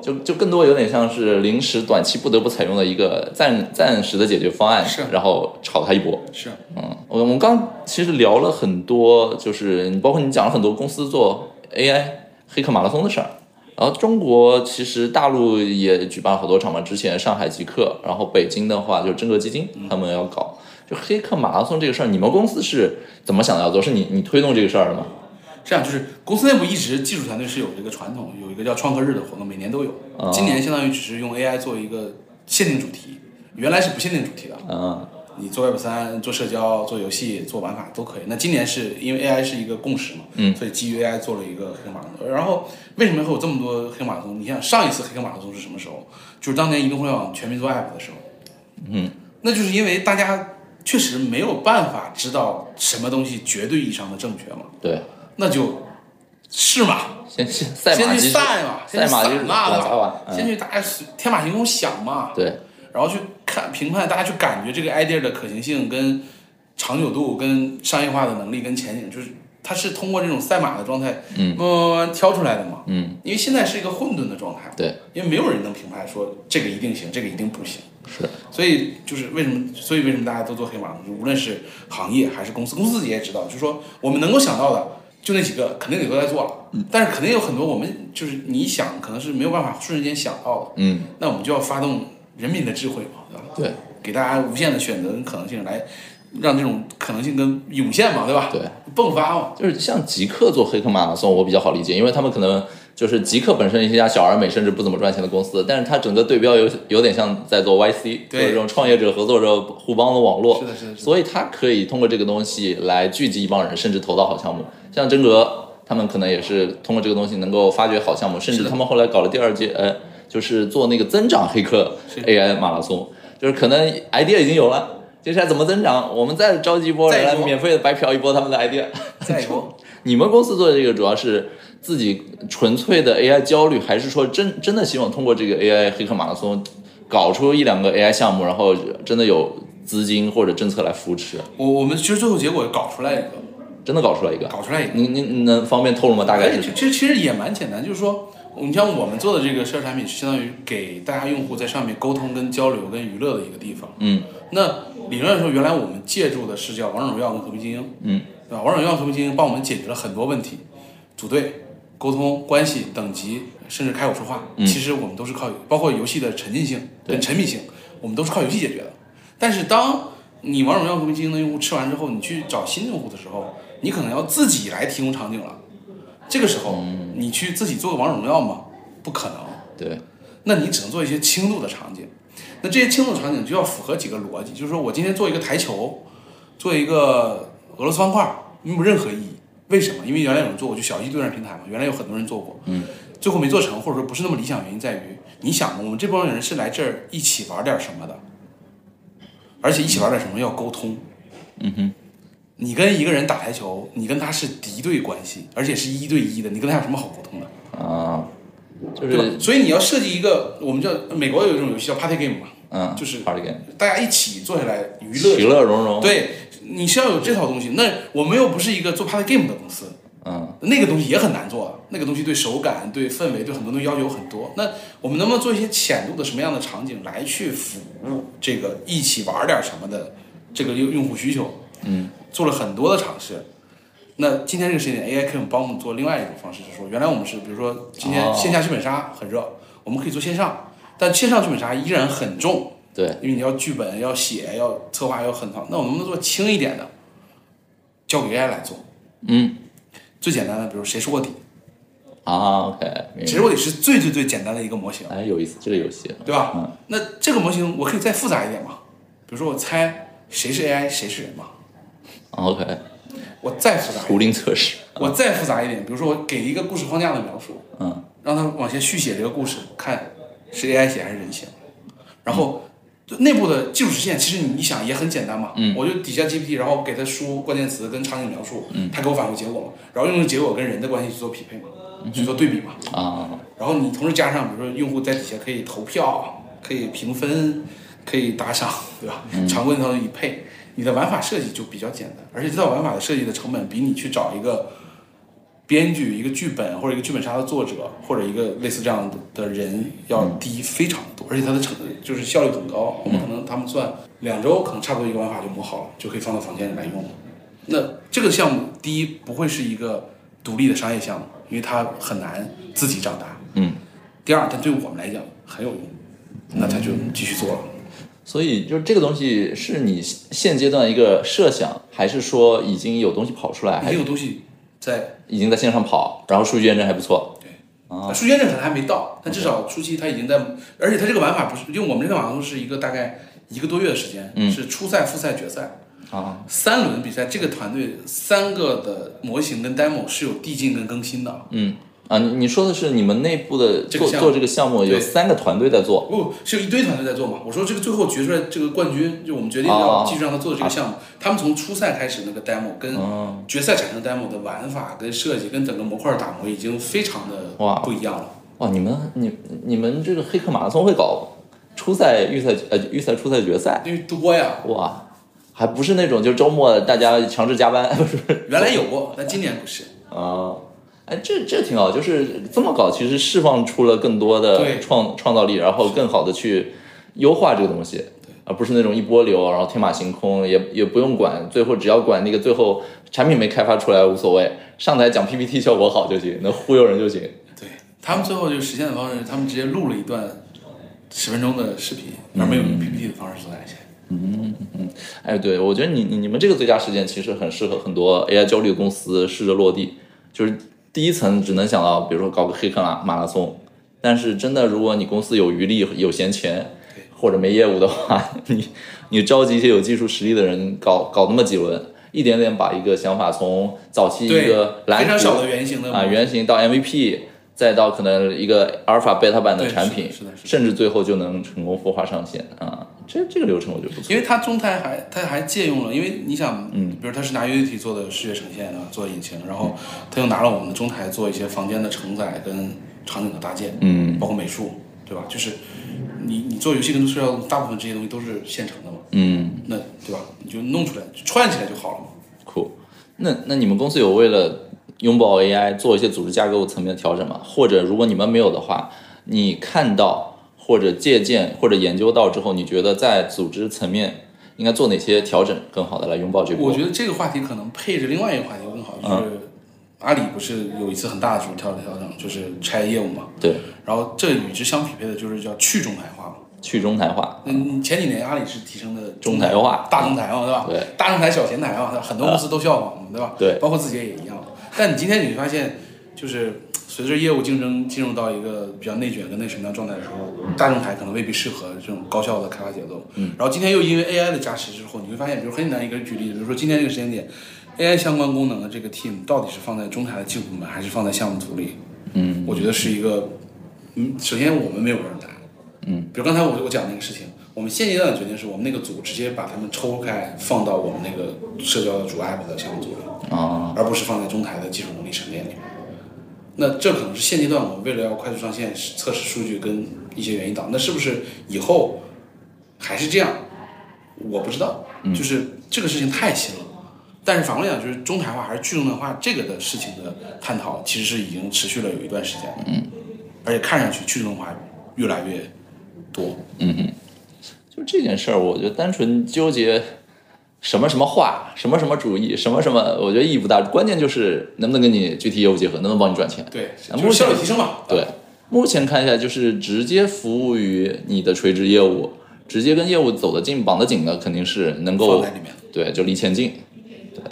就就更多有点像是临时短期不得不采用的一个暂暂时的解决方案，是然后炒他一波。是，嗯，我我们刚其实聊了很多，就是你包括你讲了很多公司做 AI 黑客马拉松的事儿，然后中国其实大陆也举办了好多场嘛，之前上海极客，然后北京的话就真格基金他们要搞，就黑客马拉松这个事儿，你们公司是怎么想的要做？是你你推动这个事儿的吗？这样就是公司内部一直技术团队是有这个传统，有一个叫创客日的活动，每年都有。哦今年相当于只是用 AI 做一个限定主题，原来是不限定主题的。嗯你做 Web 三、做社交、做游戏、做玩法都可以。那今年是因为 AI 是一个共识嘛，嗯所以基于 AI 做了一个黑马拉松。然后为什么会有这么多黑马拉松？你想上一次黑客马拉松是什么时候？就是当年移动互联网全民做 App 的时候。嗯，那就是因为大家确实没有办法知道什么东西绝对意义上的正确嘛，对，那就是嘛，先去赛马先去机制，赛嘛，赛马机制散嘛，对吧？往啥玩？嗯先去大家天马行空想嘛，对，然后去看评判，大家去感觉这个 idea 的可行性、跟长久度、跟商业化的能力、跟前景，就是它是通过这种赛马的状态，嗯慢慢挑出来的嘛。嗯，因为现在是一个混沌的状态，对，因为没有人能评判说这个一定行，这个一定不行。是，所以就是为什么，所以为什么大家都做黑马呢？就无论是行业还是公司，公司自己也知道，就是说我们能够想到的就那几个，肯定也都在做了。嗯但是肯定有很多我们就是你想，可能是没有办法瞬间想到的。嗯，那我们就要发动人民的智慧嘛，对吧？对，给大家无限的选择跟可能性，来让这种可能性跟涌现嘛，对吧？对，迸发嘛。就是像极客做黑客马拉松，我比较好理解，因为他们可能就是极客本身是一家小而美甚至不怎么赚钱的公司，但是它整个对标有有点像在做 YC，这种创业者合作者互帮的网络，是的，是的，是的。所以它可以通过这个东西来聚集一帮人，甚至投到好项目。像真格他们可能也是通过这个东西能够发掘好项目，甚至他们后来搞了第二届，呃，就是做那个增长黑客 AI 马拉松，就是可能 idea 已经有了。接下来怎么增长？我们再召集一波人来免费的白嫖一波他们的 idea，再一波 你们公司做的这个主要是自己纯粹的 AI 焦虑，还是说真真的希望通过这个 AI 黑客马拉松搞出一两个 AI 项目，然后真的有资金或者政策来扶持？我我们其实最后结果搞出来一个，真的搞出来一个？搞出来一个。您您能方便透露吗？大概其实其实也蛮简单，就是说，你像我们做的这个社交产品，是相当于给大家用户在上面沟通、跟交流、跟娱乐的一个地方。嗯那理论上说，原来我们借助的是叫王者荣耀跟和平精英，嗯，对吧？王者荣耀、和平精英帮我们解决了很多问题，组队、沟通、关系、等级，甚至开口说话，嗯其实我们都是靠，包括游戏的沉浸性跟沉迷性，我们都是靠游戏解决的。但是当你王者荣耀和平精英的用户吃完之后，你去找新用户的时候，你可能要自己来提供场景了。这个时候，你去自己做个王者荣耀吗？不可能。对，那你只能做一些轻度的场景。那这些轻度场景就要符合几个逻辑，就是说我今天做一个台球，做一个俄罗斯方块，没有任何意义。为什么？因为原来有人做过，就小鸡对战平台嘛，原来有很多人做过，嗯，最后没做成，或者说不是那么理想，原因在于，你想，我们这帮人是来这儿一起玩点什么的，而且一起玩点什么要沟通，嗯哼，你跟一个人打台球，你跟他是敌对关系，而且是一对一的，你跟他有什么好沟通的？啊，就对吧是？所以你要设计一个，我们叫美国有一种游戏叫 Party Game 嘛，嗯，就是 party game，大家一起坐下来娱乐其。乐融融。，对，你是要有这套东西。那我们又不是一个做 Party Game 的公司，嗯那个东西也很难做，那个东西对手感、对氛围、对很多东西要求很多。那我们能不能做一些浅度的什么样的场景来去服务这个一起玩点什么的这个用用户需求？嗯，做了很多的尝试。那今天这个时间点，AI 可以帮我们做另外一种方式，就是说，原来我们是比如说今天哦线下剧本杀很热，我们可以做线上，但线上剧本杀依然很重，对，因为你要剧本、要写、要策划、要很长。那我们能不能做轻一点的，交给 AI 来做？嗯最简单的，比如谁是卧底，啊，OK，明白谁是卧底是最最最简单的一个模型，哎，有意思，这个游戏。对吧？嗯那这个模型我可以再复杂一点嘛？比如说我猜谁是 AI，谁是人嘛？OK，我再复杂一点，图灵测试。我再复杂一点，比如说我给一个故事框架的描述，嗯让他往前续写这个故事，看是 AI 写还是人写，然后。就内部的技术实现，其实你你想也很简单嘛，嗯。我就底下 GPT，然后给它输关键词跟场景描述，嗯。它给我返回结果嘛，然后用这结果跟人的关系去做匹配嘛，去做对比嘛，啊，然后你同时加上，比如说用户在底下可以投票，可以评分，可以打赏，对吧？常规那套一配，你的玩法设计就比较简单，而且这套玩法的设计的成本比你去找一个编剧、一个剧本或者一个剧本杀的作者或者一个类似这样的的人要低非常多，而且它的成就是效率很高。我们可能他们算两周，可能差不多一个玩法就磨好了，就可以放到房间里来用了。那这个项目第一不会是一个独立的商业项目，因为它很难自己长大。嗯，第二，它对我们来讲很有用，那他就继续做了。所以就是这个东西是你现阶段一个设想，还是说已经有东西跑出来，已还经有东西在，已经在线上跑，然后数据验证还不错？对啊，数据验证可能还没到，但至少初期它已经在，而且它这个玩法不是，因为我们这个马拉松是一个大概一个多月的时间，嗯。是初赛、复赛、决赛。啊，三轮比赛，这个团队三个的模型跟 demo 是有递进跟更新的。嗯啊，你你说的是你们内部的这个做做这个项目有三个团队在做，不是有一堆团队在做嘛？我说这个最后决出来这个冠军，就我们决定哦要继续让他做的这个项目，他们从初赛开始那个 demo 跟嗯决赛产生 demo 的玩法跟设计跟整个模块打磨已经非常的哇不一样了。哇，你们你你们这个黑客马拉松会搞初赛、预赛呃预赛、初赛、决赛，因为多呀，哇，还不是那种就周末大家强制加班，不是原来有过，但今年不是。啊。哎，这这挺好，就是这么搞，其实释放出了更多的对创创造力，然后更好的去优化这个东西，而不是那种一波流，然后天马行空，也也不用管，最后只要管那个最后产品没开发出来无所谓，上台讲 PPT 效果好就行，能忽悠人就行。对他们最后就实现的方式，他们直接录了一段十分钟的视频，而没有用 PPT 的方式做展现。哎，对，我觉得你你你们这个最佳实践其实很适合很多 AI 焦虑的公司试着落地，就是第一层只能想到，比如说搞个黑客马马拉松，但是真的如果你公司有余力、有闲钱或者没业务的话，你你召集一些有技术实力的人搞搞那么几轮，一点点把一个想法从早期一个蓝图非常小的原型的啊原型到 MVP，再到可能一个阿尔法、贝塔版的产品，是的是的甚至最后就能成功孵化上线啊。这这个流程我觉得不错。因为它中台还它还借用了，因为你想，嗯，比如它是拿 Unity 做的视觉呈现啊，做引擎，然后它又拿了我们的中台做一些房间的承载跟场景的搭建，嗯包括美术，对吧？就是你你做游戏跟社交，大部分这些东西都是现成的嘛，嗯，那对吧？你就弄出来串起来就好了嘛。酷。那那你们公司有为了拥抱 AI 做一些组织架构层面的调整嘛？或者如果你们没有的话，你看到或者借鉴或者研究到之后，你觉得在组织层面应该做哪些调整，更好的来拥抱这个？我觉得这个话题可能配着另外一个话题更好，就是阿里不是有一次很大的组织调整调整，就是拆业务嘛，对然后这与之相匹配的就是叫去中台化嘛。去中台化，嗯，前几年阿里是提升的中台化大中台嘛，对吧？对，大中台小前台嘛，很多公司都效仿嘛，对吧？对包括字节也一样。但你今天你会发现，就是随着业务竞争进入到一个比较内卷跟那什么样状态的时候，大众台可能未必适合这种高效的开发节奏。嗯。然后今天又因为 AI 的加持之后，你会发现，比如很简单一个举例，比如说今天这个时间点，AI 相关功能的这个 team 到底是放在中台的技术部门，还是放在项目组里？嗯，我觉得是一个，嗯，首先我们没有人来，嗯，比如刚才我我讲那个事情，我们现阶段的决定是我们那个组直接把他们抽开，放到我们那个社交的主 app 的项目组里，啊，而不是放在中台的技术能力沉淀里面。那这可能是现阶段我们为了要快速上线测试数据跟一些原因导，那是不是以后还是这样？我不知道，就是这个事情太新了。但是反过来讲，就是中台化还是去中台化这个的事情的探讨，其实是已经持续了有一段时间了。嗯，而且看上去去中台化越来越多。就这件事儿，我觉得单纯纠结什么什么话，什么什么主义，什么什么，我觉得意义不大。关键就是能不能跟你具体业务结合，能不能帮你赚钱。对，就是效率提升嘛。对，目前看一下来就是直接服务于你的垂直业务，直接跟业务走得近、绑得紧的，肯定是能够放在里面。对，就离钱近。对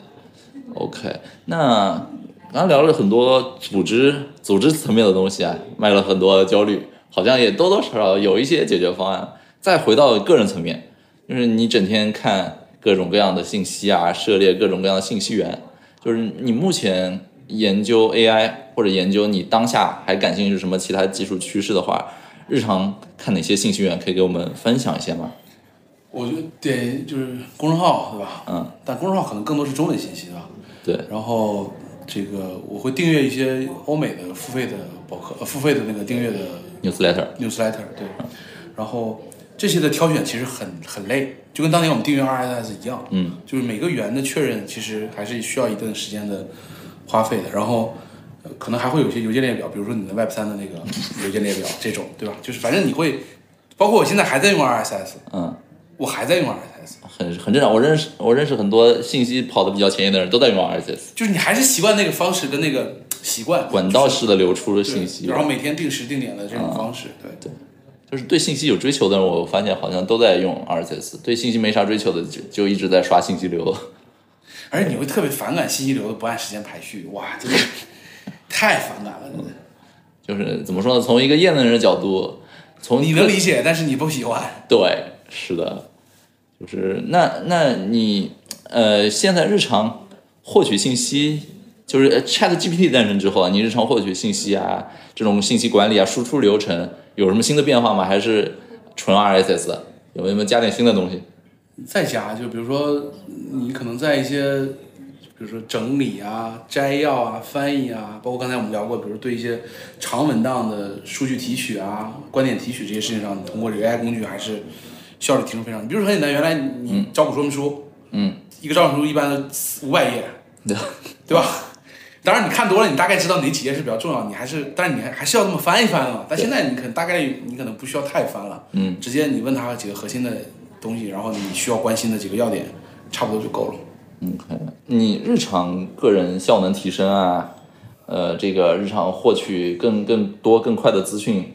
，OK，那刚刚聊了很多组织组织层面的东西啊，卖了很多焦虑，好像也多多少少有一些解决方案。再回到个人层面，就是你整天看各种各样的信息啊，涉猎各种各样的信息源，就是你目前研究 AI 或者研究你当下还感兴趣什么其他技术趋势的话，日常看哪些信息源可以给我们分享一些吗？我觉得点，就是公众号，对吧？嗯，但公众号可能更多是中文信息，对吧？对，然后这个我会订阅一些欧美的付费的博客，呃，付费的那个订阅的 newsletter，newsletter，对。然后这些的挑选其实很很累，就跟当年我们订阅 RSS 一样，嗯，就是每个源的确认其实还是需要一定时间的花费的。然后、呃可能还会有些邮件列表，比如说你的 Web 三的那个 邮件列表这种，对吧？就是反正你会，包括我现在还在用 RSS，嗯。我还在用 RSS，很很正常。我认识我认识很多信息跑得比较前沿的人，都在用 RSS 就是你还是习惯那个方式跟那个习惯，管道式的流出的信息。然后每天定时定点的这种方式，对对。就是对信息有追求的人，我发现好像都在用 RSS；对信息没啥追求的，就就一直在刷信息流。而且你会特别反感信息流的不按时间排序，哇，这个太反感了，真的。就是怎么说呢？从一个业内人的角度，从你能理解，但是你不喜欢。对，是的，就是那那你呃，现在日常获取信息，就是呃 Chat GPT 诞生之后啊，你日常获取信息啊，这种信息管理啊、输出流程有什么新的变化吗？还是纯 RSS 的？有没有加点新的东西？再加，就比如说你可能在一些，比如说整理啊、摘要啊、翻译啊，包括刚才我们聊过，比如对一些长文档的数据提取啊、观点提取这些事情上，你通过这个 AI 工具还是效率提升非常。比如说很简单，原来你招股说明书，嗯，一个招股书一般都五百页，对 对吧？当然，你看多了，你大概知道哪几页是比较重要，你还是，但是你还还是要那么翻一翻啊。但现在你可能大概你可能不需要太翻了，嗯，直接你问他几个核心的东西，然后你需要关心的几个要点，差不多就够了。嗯，你日常个人效能提升啊，呃，这个日常获取更更多更快的资讯，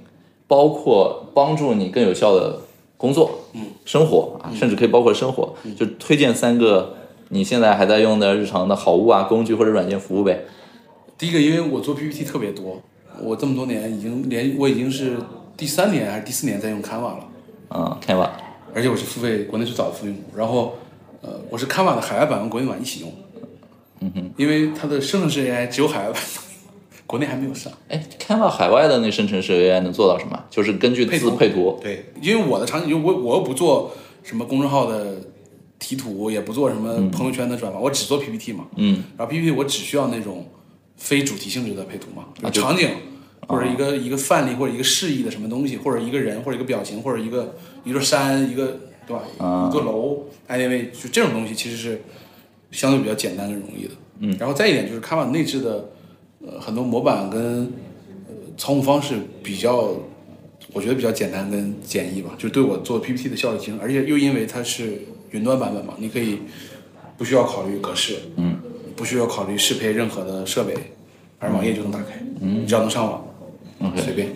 包括帮助你更有效的工作、嗯、生活啊，甚至可以包括生活，就推荐三个你现在还在用的日常的好物啊、工具或者软件服务呗。第一个，因为我做 PPT 特别多，我这么多年已经连我已经是第三年还是第四年在用 Canva 了，嗯，Canva，而且我是付费国内最早的付费用户，然后呃，我是 Canva 的海外版和国内版一起用，嗯哼，因为它的生成式 AI 只有海外版 国内还没有上。哎，Canva 海外的那生成式 AI 能做到什么？就是根据字配图。对，因为我的场景，就我我又不做什么公众号的提图，也不做什么朋友圈的转发，我只做 PPT 嘛。嗯。然后 PPT 我只需要那种非主题性质的配图嘛，场景或者一个一个范例或者一个示意的什么东西，或者一个人或者一个表情或者一个一座山一个对吧？啊。一座楼，anyway 就这种东西其实是相对比较简单跟容易的。嗯。然后再一点就是 Canva 内置的呃很多模板跟呃操控方式比较，我觉得比较简单跟简易吧，就是对我做 PPT 的效率提升，而且又因为它是云端版本嘛，你可以不需要考虑格式，嗯，不需要考虑适配任何的设备，而网页就能打开，嗯，只要能上网，OK。随便，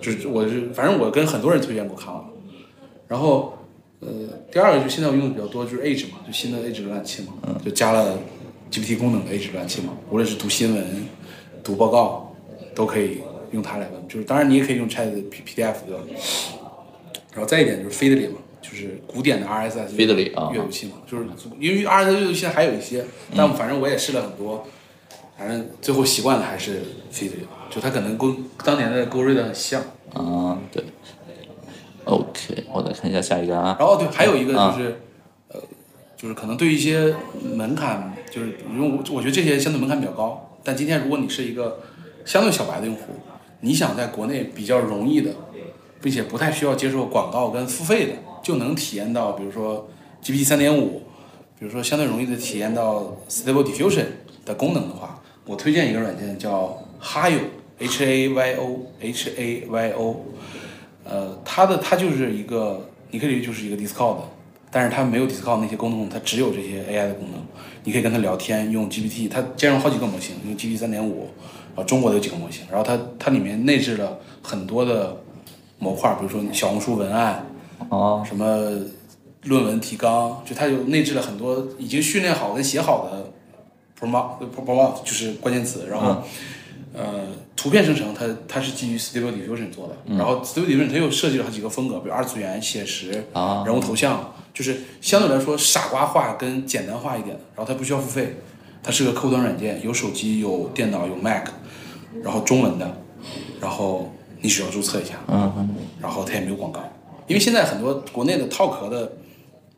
就是我是反正我跟很多人推荐过 Canva，然后呃第二个就是现在我用的比较多就是 Edge 嘛，就新的 Edge 浏览器嘛，就加了 GPT 功能的 Edge 浏览器嘛，无论是读新闻、读报告，都可以用它来问，就是当然你也可以用 Chat P PDF 对吧？然后再一点就是 Feedly 嘛，就是古典的 RSS 阅读器嘛，就是因为 RSS 阅读器还有一些，但反正我也试了很多，反正最后习惯了还是 Feedly，就它可能跟当年的 GoRead 很像。啊，对。OK，我再看一下下一个啊。然后对，还有一个啊就是，呃，就是可能对一些门槛，就是因为我我觉得这些相对门槛比较高，但今天如果你是一个相对小白的用户，你想在国内比较容易的，并且不太需要接受广告跟付费的，就能体验到，比如说 GPT 三点五，比如说相对容易的体验到 Stable Diffusion 的功能的话，我推荐一个软件叫 Hayo，H A Y O，H A Y O。呃，它的它就是一个，你可以理解就是一个 Discord，但是它没有 Discord 那些功能，它只有这些 AI 的功能。你可以跟它聊天，用 GPT，它兼容好几个模型，用 GPT 三点五，啊，中国的有几个模型，然后它它里面内置了很多的模块，比如说小红书文案，哦，什么论文提纲，就它有内置了很多已经训练好跟写好的 prompt prompt 就是关键词，然后、呃图片生成它它是基于 Stable Diffusion 做的，然后 Stable Diffusion 它又设计了好几个风格，比如二次元、写实、啊。人物头像，就是相对来说傻瓜化跟简单化一点的，然后它不需要付费，它是个客户端软件，有手机、有电脑、有 Mac，然后中文的，然后你只要注册一下，嗯。然后它也没有广告，因为现在很多国内的套壳的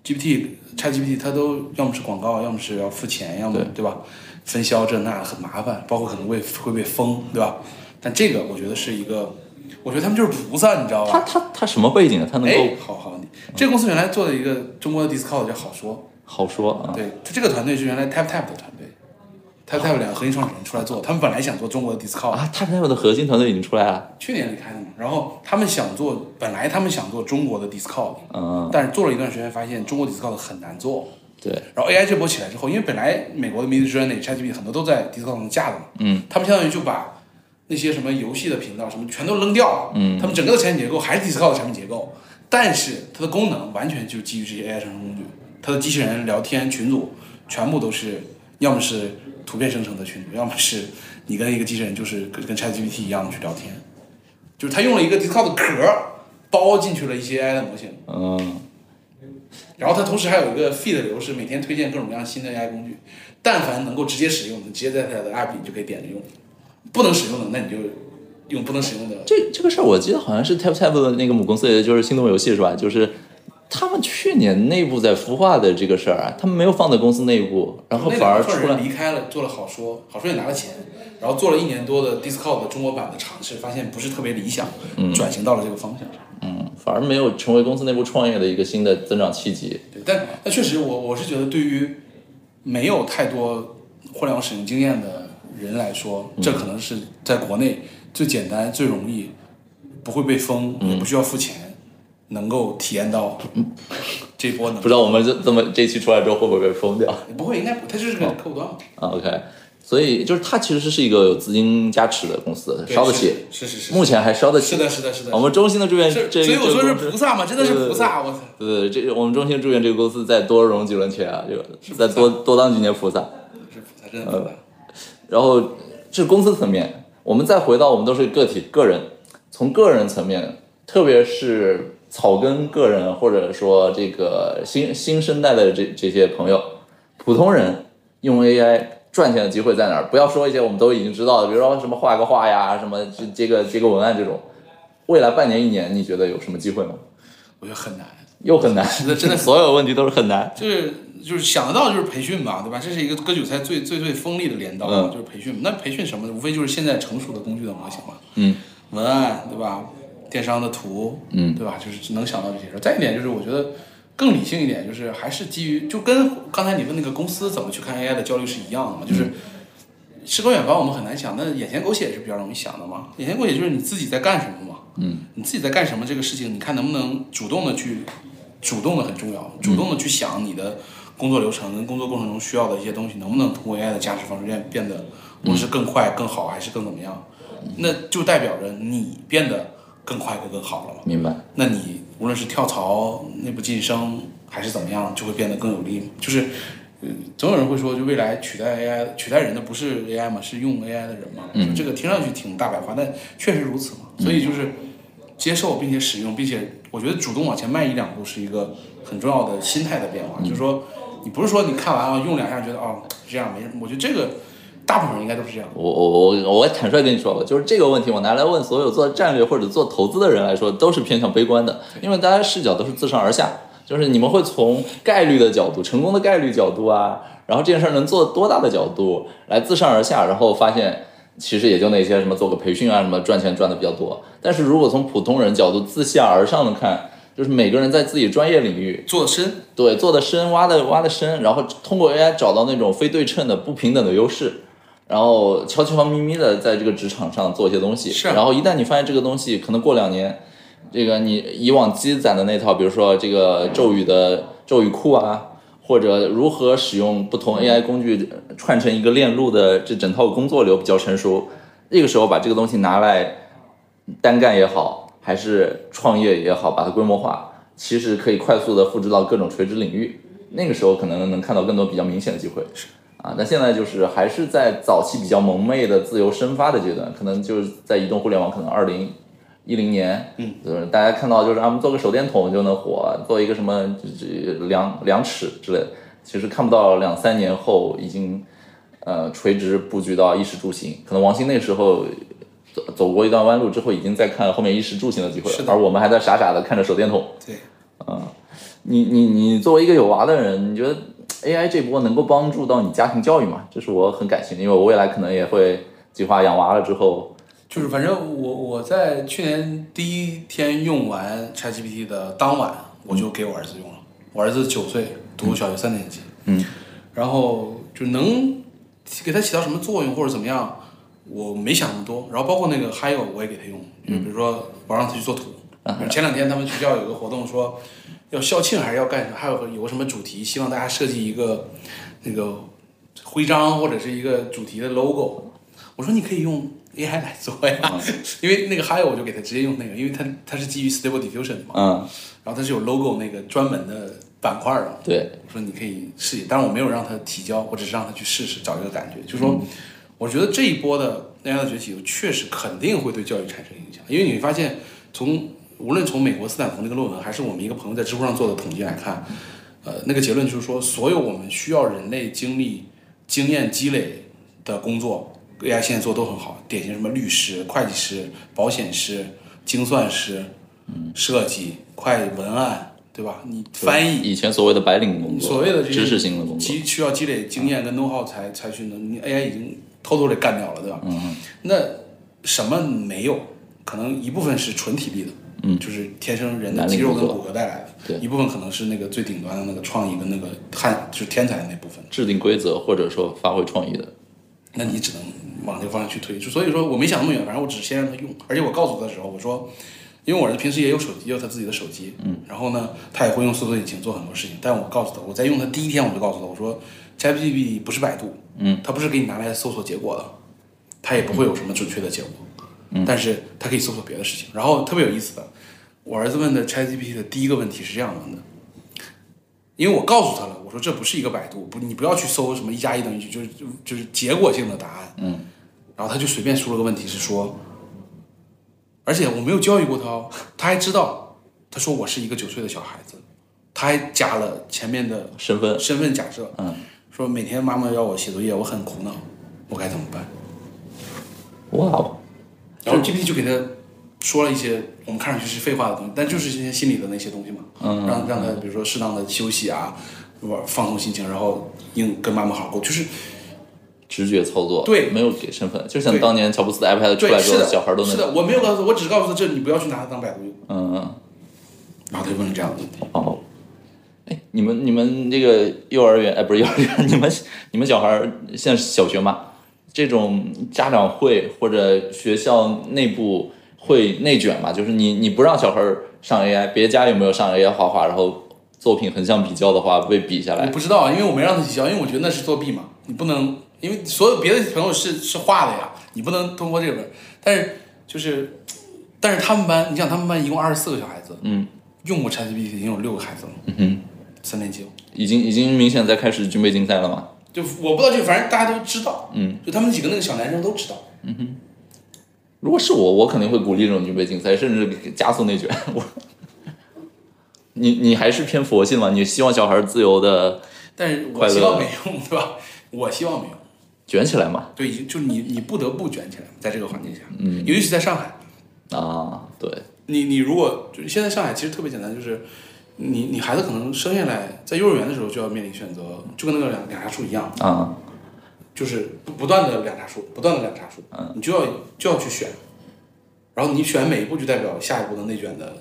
GPT、ChatGPT 它都要么是广告，要么是要付钱，要么对对吧？分销这那很麻烦，包括可能会会被封，对吧？但这个我觉得是一个，我觉得他们就是菩萨，你知道他吧？他他什么背景啊？他能哎够，好好，你这个公司原来做的一个中国的 Discord 叫好说，好说啊？对，他这个团队是原来 TapTap 的团队，TapTap 两个核心创始人出来做，他们本来想做中国的 Discord，啊，他他的核心团队已经出来了。去年离开的嘛，然后他们想做，本来他们想做中国的 Discord，嗯，但是做了一段时间，发现中国 Discord 很难做。对，然后 AI 这波起来之后，因为本来美国的 Mid Journey、ChatGPT 很多都在 Discord 上架的嘛，嗯，他们相当于就把那些什么游戏的频道什么全都扔掉了，嗯。他们整个的产品结构还是 Discord 的产品结构，但是它的功能完全就基于这些 AI 生成工具，它的机器人聊天群组全部都是要么是图片生成的群组，要么是你跟一个机器人就是跟跟 ChatGPT 一样的去聊天，就是他用了一个 Discord 的壳包进去了一些 AI 的模型。嗯，然后它同时还有一个 feed 流，是每天推荐各种各样新的 AI 工具，但凡能够直接使用的，直接在它的 app 里就可以点着用；不能使用的，那你就用不能使用的。这这个事儿我记得好像是 Tap Tap 的那个母公司，也就是心动游戏是吧？就是他们去年内部在孵化的这个事儿啊，他们没有放在公司内部，然后反而出来离开了，做了好说，好说也拿了钱，然后做了一年多的 Discord 的中国版的尝试，发现不是特别理想，转型到了这个方向上。嗯，反而没有成为公司内部创业的一个新的增长契机。对，但但确实我我是觉得对于没有太多互联网使用经验的人来说，这可能是在国内最简单、最容易，不会被封，也不需要付钱，能够体验到这波能不知道我们这这么这期出来之后会不会被封掉？不会，应该不，它就是个客户端。嘛，啊？OK，所以就是它其实是一个有资金加持的公司，烧得起，是是是是，目前还烧得起。是的，是的，是的，我们衷心的祝愿，这所以我说是菩萨嘛，真的是菩萨，我操，对对对，这我们衷心祝愿这个公司再多融几轮钱啊，这个再多多当几年菩萨。是菩萨，真的菩萨。然后这是公司层面，我们再回到我们都是个体个人，从个人层面，特别是草根个人或者说这个新新生代的这这些朋友，普通人用 AI 赚钱的机会在哪儿？不要说一些我们都已经知道的，比如说什么画个画呀，什么接接个接个文案这种。未来半年一年，你觉得有什么机会吗？我觉得很难，又很难，那真的所有问题都是很难。就是就是想得到就是培训嘛，对吧？这是一个割韭菜最最最锋利的镰刀，嗯就是培训。那培训什么？无非就是现在成熟的工具的模型嘛，嗯文案对吧？电商的图，嗯对吧？就是只能想到这些事儿。再一点就是，我觉得更理性一点，就是还是基于就跟刚才你问那个公司怎么去看 AI 的焦虑是一样的嘛，就是。诗和远方我们很难想，那眼前狗血是比较容易想的嘛。眼前狗血就是你自己在干什么嘛，嗯，你自己在干什么这个事情，你看能不能主动的去，主动的很重要，主动的去想你的工作流程跟工作过程中需要的一些东西，能不能通过 AI 的加持方式变变得无论是更快、更好，还是更怎么样，那就代表着你变得更快和更好了嘛。明白。那你无论是跳槽、内部晋升还是怎么样，就会变得更有利。就是，嗯，总有人会说，就未来取代 AI 取代人的不是 AI 嘛，是用 AI 的人嘛。嗯这个听上去挺大白话，但确实如此嘛。所以就是接受并且使用，并且我觉得主动往前迈一两步是一个很重要的心态的变化。就是说，你不是说你看完啊用两下觉得哦这样没什么，我觉得这个大部分人应该都是这样。我我我我坦率跟你说吧，就是这个问题，我拿来问所有做战略或者做投资的人来说，都是偏向悲观的，因为大家视角都是自上而下，就是你们会从概率的角度、成功的概率角度啊，然后这件事儿能做多大的角度来自上而下，然后发现其实也就那些什么做个培训啊，什么赚钱赚的比较多。但是如果从普通人角度自下而上的看，就是每个人在自己专业领域做的深，对，做的深，挖的挖的深，然后通过 AI 找到那种非对称的、不平等的优势，然后悄悄咪咪的在这个职场上做一些东西。是啊然后一旦你发现这个东西可能过两年，这个你以往积攒的那套，比如说这个咒语的咒语库啊，或者如何使用不同 AI 工具呃串成一个链路的这整套工作流比较成熟，那个时候把这个东西拿来单干也好，还是创业也好，把它规模化，其实可以快速的复制到各种垂直领域。那个时候可能能看到更多比较明显的机会。啊，但现在就是还是在早期比较萌昧的自由生发的阶段，可能就是在移动互联网，可能二零一零年，嗯，就是大家看到就是啊，我们做个手电筒就能火，做一个什么这这量量尺之类的，其实看不到两三年后已经呃垂直布局到衣食住行，可能王兴那时候走走过一段弯路之后，已经在看后面衣食住行的机会了，是而我们还在傻傻的看着手电筒。对，你你你作为一个有娃的人，你觉得 AI 这波能够帮助到你家庭教育嘛？这是我很感兴趣，因为我未来可能也会计划养娃了之后，就是反正我我在去年第一天用完 ChatGPT 的当晚，我就给我儿子用了。我儿子九岁，读小学三年级，嗯，然后就能给他起到什么作用或者怎么样，我没想那么多。然后包括那个还有我也给他用，就比如说我让他去做图，前两天他们学校有个活动说要校庆还是要干什么，还有个有个什么主题，希望大家设计一个那个徽章或者是一个主题的 logo。我说你可以用 AI 来做呀，因为那个还有我就给他直接用那个，因为它它是基于 Stable Diffusion 的嘛，嗯，然后它是有 logo 那个专门的板块的。对，我说你可以试一，但是我没有让他提交，我只是让他去试试，找一个感觉。就说，我觉得这一波的 AI 的崛起，确实肯定会对教育产生影响，因为你会发现，从无论从美国斯坦福那个论文，还是我们一个朋友在知乎上做的统计来看，呃，那个结论就是说，所有我们需要人类经历经验积累的工作，AI 现在做都很好，典型什么律师、会计师、保险师、精算师、设计、会文案，对吧？你翻译。以前所谓的白领工作，所谓的知识性的工作，积需要积累经验跟 know how 才才去能，你 AI 已经偷偷的干掉了，对吧？嗯那什么没有？可能一部分是纯体力的，嗯。就是天生人的肌肉跟骨骼带来的，对。一部分可能是那个最顶端的那个创意跟那个汉就是天才的那部分，制定规则或者说发挥创意的，那你只能往这个方向去推。就所以说我没想那么远，反正我只是先让他用，而且我告诉他的时候，我说，因为我儿子平时也有手机，也有他自己的手机，嗯，然后呢，他也会用搜索引擎做很多事情，但我告诉他，我在用他第一天我就告诉他，我说，ChatGPT 不是百度，嗯，它不是给你拿来搜索结果的，它也不会有什么准确的结果，嗯，但是它可以搜索别的事情。然后特别有意思的，我儿子问的 ChatGPT 的第一个问题是这样问的。因为我告诉他了，我说这不是一个百度，不，你不要去搜什么一加一等于几，就是就就是结果性的答案。嗯，然后他就随便输了个问题是说，而且我没有教育过他哦，他还知道，他说我是一个九岁的小孩子，他还加了前面的身份，身份假设，嗯，说每天妈妈要我写作业，我很苦恼，我该怎么办？哇哦，然后 GPT 就给他说了一些我们看上去是废话的东西，但就是这些心理的那些东西嘛，嗯让让他比如说适当的休息啊，玩放松心情，然后应跟妈妈好好沟，就是直觉操作，对没有给身份，就像当年乔布斯的 iPad 出，来之后，的，小孩都能，是的，我没有告诉他，我只是告诉他这你不要去拿它当百度用，嗯嗯。然后他就问了这样的问题。哦，哎，你们你们这个幼儿园，哎，不是幼儿园，你们你们小孩儿现在是小学嘛？这种家长会或者学校内部会内卷嘛？就是你你不让小孩儿上 AI，别家有没有上 AI 画画，然后作品横向比较的话被比下我来？不知道啊，因为我没让他提交，因为我觉得那是作弊嘛，你不能，因为所有别的朋友是是画的呀，你不能通过这个，但是就是，但是他们班，你想他们班一共二十四个小孩子，嗯，用过 ChatGPT 已经有六个孩子了，嗯哼，三年级了，已经已经明显在开始军备竞赛了嘛？就我不知道这个，反正大家都知道，嗯，就他们几个那个小男生都知道，如果是我，我肯定会鼓励这种军备竞赛，甚至加速内卷。我，你你还是偏佛系嘛？你希望小孩自由的但是我希望没用，对吧？我希望没用，卷起来嘛？对，就你你不得不卷起来，在这个环境下，嗯，尤其是在上海，啊，对，你你如果就现在上海其实特别简单，就是你你孩子可能生下来在幼儿园的时候就要面临选择，就跟那个两两家树一样，啊，就是不不断的两叉树，不断的两叉树，你就要就要去选，然后你选每一步就代表下一步的内卷的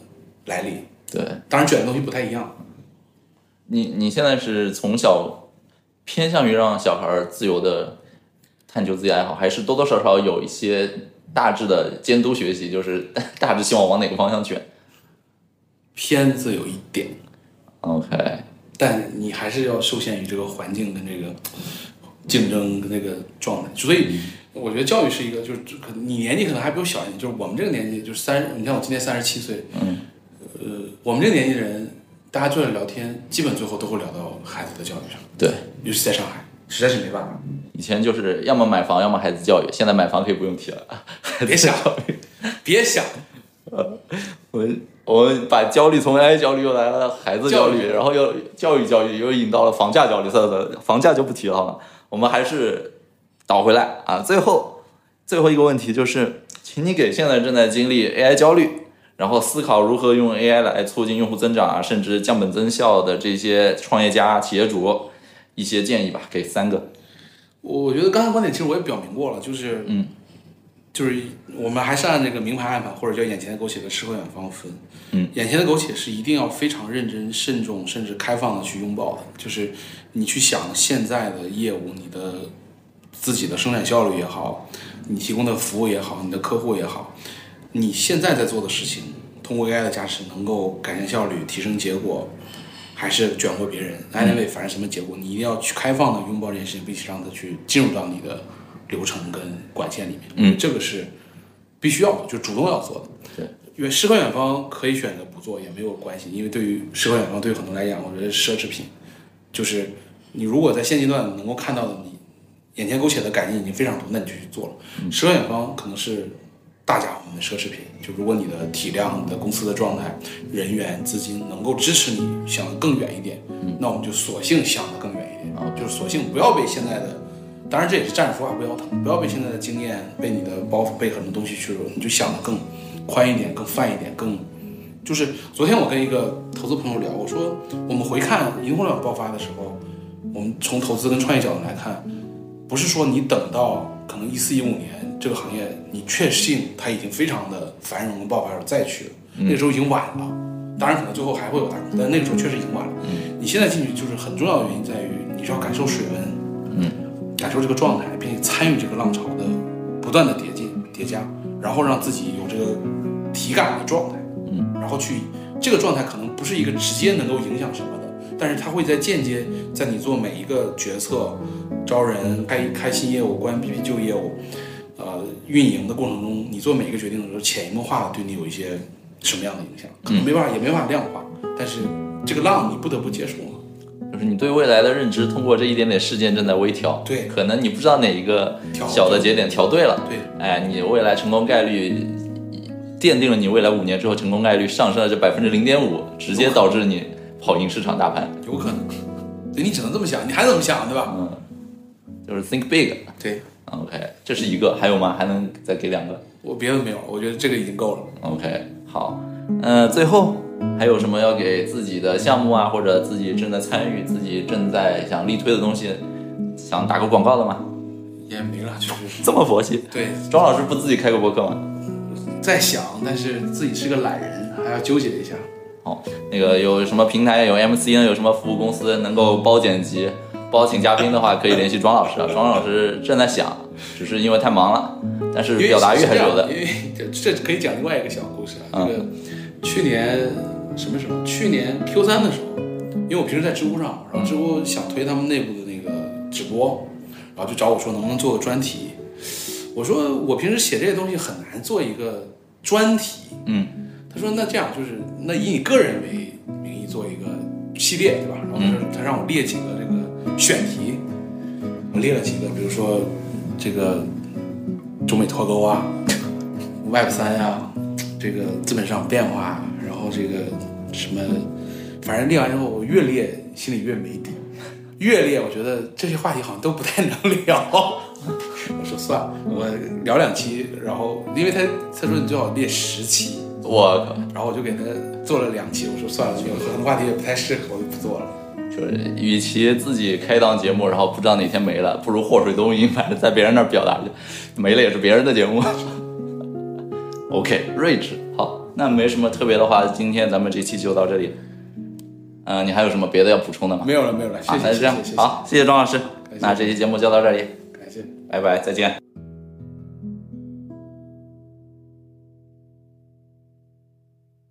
来临，对。当然卷的东西不太一样，你你现在是从小偏向于让小孩儿自由的探究自己爱好，还是多多少少有一些大致的监督学习，就是 大致希望往哪个方向卷？偏自由一点，？OK，但你还是要受限于这个环境跟这个竞争跟那个状态，所以我觉得教育是一个，就是可能你年纪可能还比我小一点，就是我们这个年纪，就是三，你看我今年三十七岁，嗯，呃，我们这个年纪的人，大家坐下聊天，基本最后都会聊到孩子的教育上，对，尤其在上海，实在是没办法。以前就是要么买房，要么孩子教育，现在买房可以不用提了，别想。别想，呃 我们我们把焦虑从 AI 焦虑又来了孩子焦虑，教然后又教育焦虑，又引到了房价焦虑。算了算了，房价就不提了好吗？我们还是倒回来啊。最后最后一个问题就是，请你给现在正在经历 AI 焦虑，然后思考如何用 AI 来促进用户增长啊，甚至降本增效的这些创业家、企业主一些建议吧，给三个。我觉得刚才观点其实我也表明过了，就是嗯，就是我们还是按这个明牌暗牌或者叫眼前的苟且和诗和远方分。嗯，眼前的苟且是一定要非常认真、慎重，甚至开放的去拥抱的，就是你去想现在的业务，你的自己的生产效率也好，你提供的服务也好，你的客户也好，你现在在做的事情，通过 AI 的加持能够改善效率、提升结果，还是卷过别人，anyway，反正什么结果，你一定要去开放的拥抱这件事情，并且让它去进入到你的流程跟管线里面。嗯，这个是必须要的，就主动要做的。对，因为诗和远方可以选择不做也没有关系，因为对于诗和远方对于很多人来讲，我觉得是奢侈品，就是你如果在现阶段能够看到的你眼前苟且的改进已经非常多，那你就去做了。诗和远方可能是大家伙们的奢侈品，就如果你的体量、你的公司的状态、人员、资金能够支持你想得更远一点，那我们就索性想得更远一点，啊就是索性不要被现在的。当然，这也是站着说话不腰疼，不要被现在的经验、被你的包袱、被很多东西去，你就想得更宽一点、更泛一点、更就是昨天我跟一个投资朋友聊，我说我们回看银互联网爆发的时候，我们从投资跟创业角度来看，不是说你等到可能一四一五年这个行业你确信它已经非常的繁荣跟爆发的时候再去了，那个时候已经晚了。当然可能最后还会有大但那个时候确实已经晚了。你现在进去就是很重要的原因在于你是要感受水温，嗯，感受这个状态，并且参与这个浪潮的不断的叠进叠加，然后让自己有这个体感的状态。嗯，然后去这个状态可能不是一个直接能够影响什么的，但是它会在间接在你做每一个决策、招人、开开新业务、关闭旧业务、呃运营的过程中，你做每一个决定的时候，潜移默化的对你有一些什么样的影响，可能没办法、也没办法量化，但是这个浪你不得不接受嘛。就是你对未来的认知，通过这一点点事件正在微调。对可能你不知道哪一个调小的节点调对了，对，哎，你未来成功概率奠定了你未来五年之后成功概率上升了这百分之零点五，直接导致你跑赢市场大盘。有可能。对你只能这么想，你还怎么想，对吧？嗯，就是 think big。对 OK，这是一个，还有吗？还能再给两个我别的没有，我觉得这个已经够了。？OK，好，呃，最后还有什么要给自己的项目啊，或者自己正在参与、自己正在想力推的东西，想打个广告的吗？也没了，就是这么佛系，对，庄老师不自己开个博客吗？在想，但是自己是个懒人，还要纠结一下。好，那个有什么平台有 MCN？有什么服务公司能够包剪辑、包请嘉宾的话，可以联系庄老师啊。庄老师正在想，只是因为太忙了，但是表达欲还是有的。因为这这可以讲另外一个小故事啊。嗯这个去年什么时候？去年 Q 三的时候，因为我平时在知乎上，然后知乎想推他们内部的那个直播，然后就找我说能不能做个专题。我说我平时写这些东西很难做一个专题。嗯他说那这样就是那以你个人为名义做一个系列，对吧？然后他说他让我列几个这个选题，我列了几个，比如说这个中美脱钩啊，Web 三呀，这个资本市场变化啊，然后这个什么，反正列完之后，我越列心里越没底，越列我觉得这些话题好像都不太能聊。算了，我聊两期，然后因为他他说你最好列十期，我靠，然后我就给他做了两期，我说算了，这个可能话题也不太适合，我就不做了。就是与其自己开档节目，然后不知道哪天没了，不如祸水东引，反正在别人那儿表达去，没了也是别人的节目。OK，睿智，好，那没什么特别的话，今天咱们这期就到这里。嗯、你还有什么别的要补充的吗？没有了，没有了，谢好，谢，那就这样好，谢谢庄老师，那这期节目就到这里。拜拜，再见。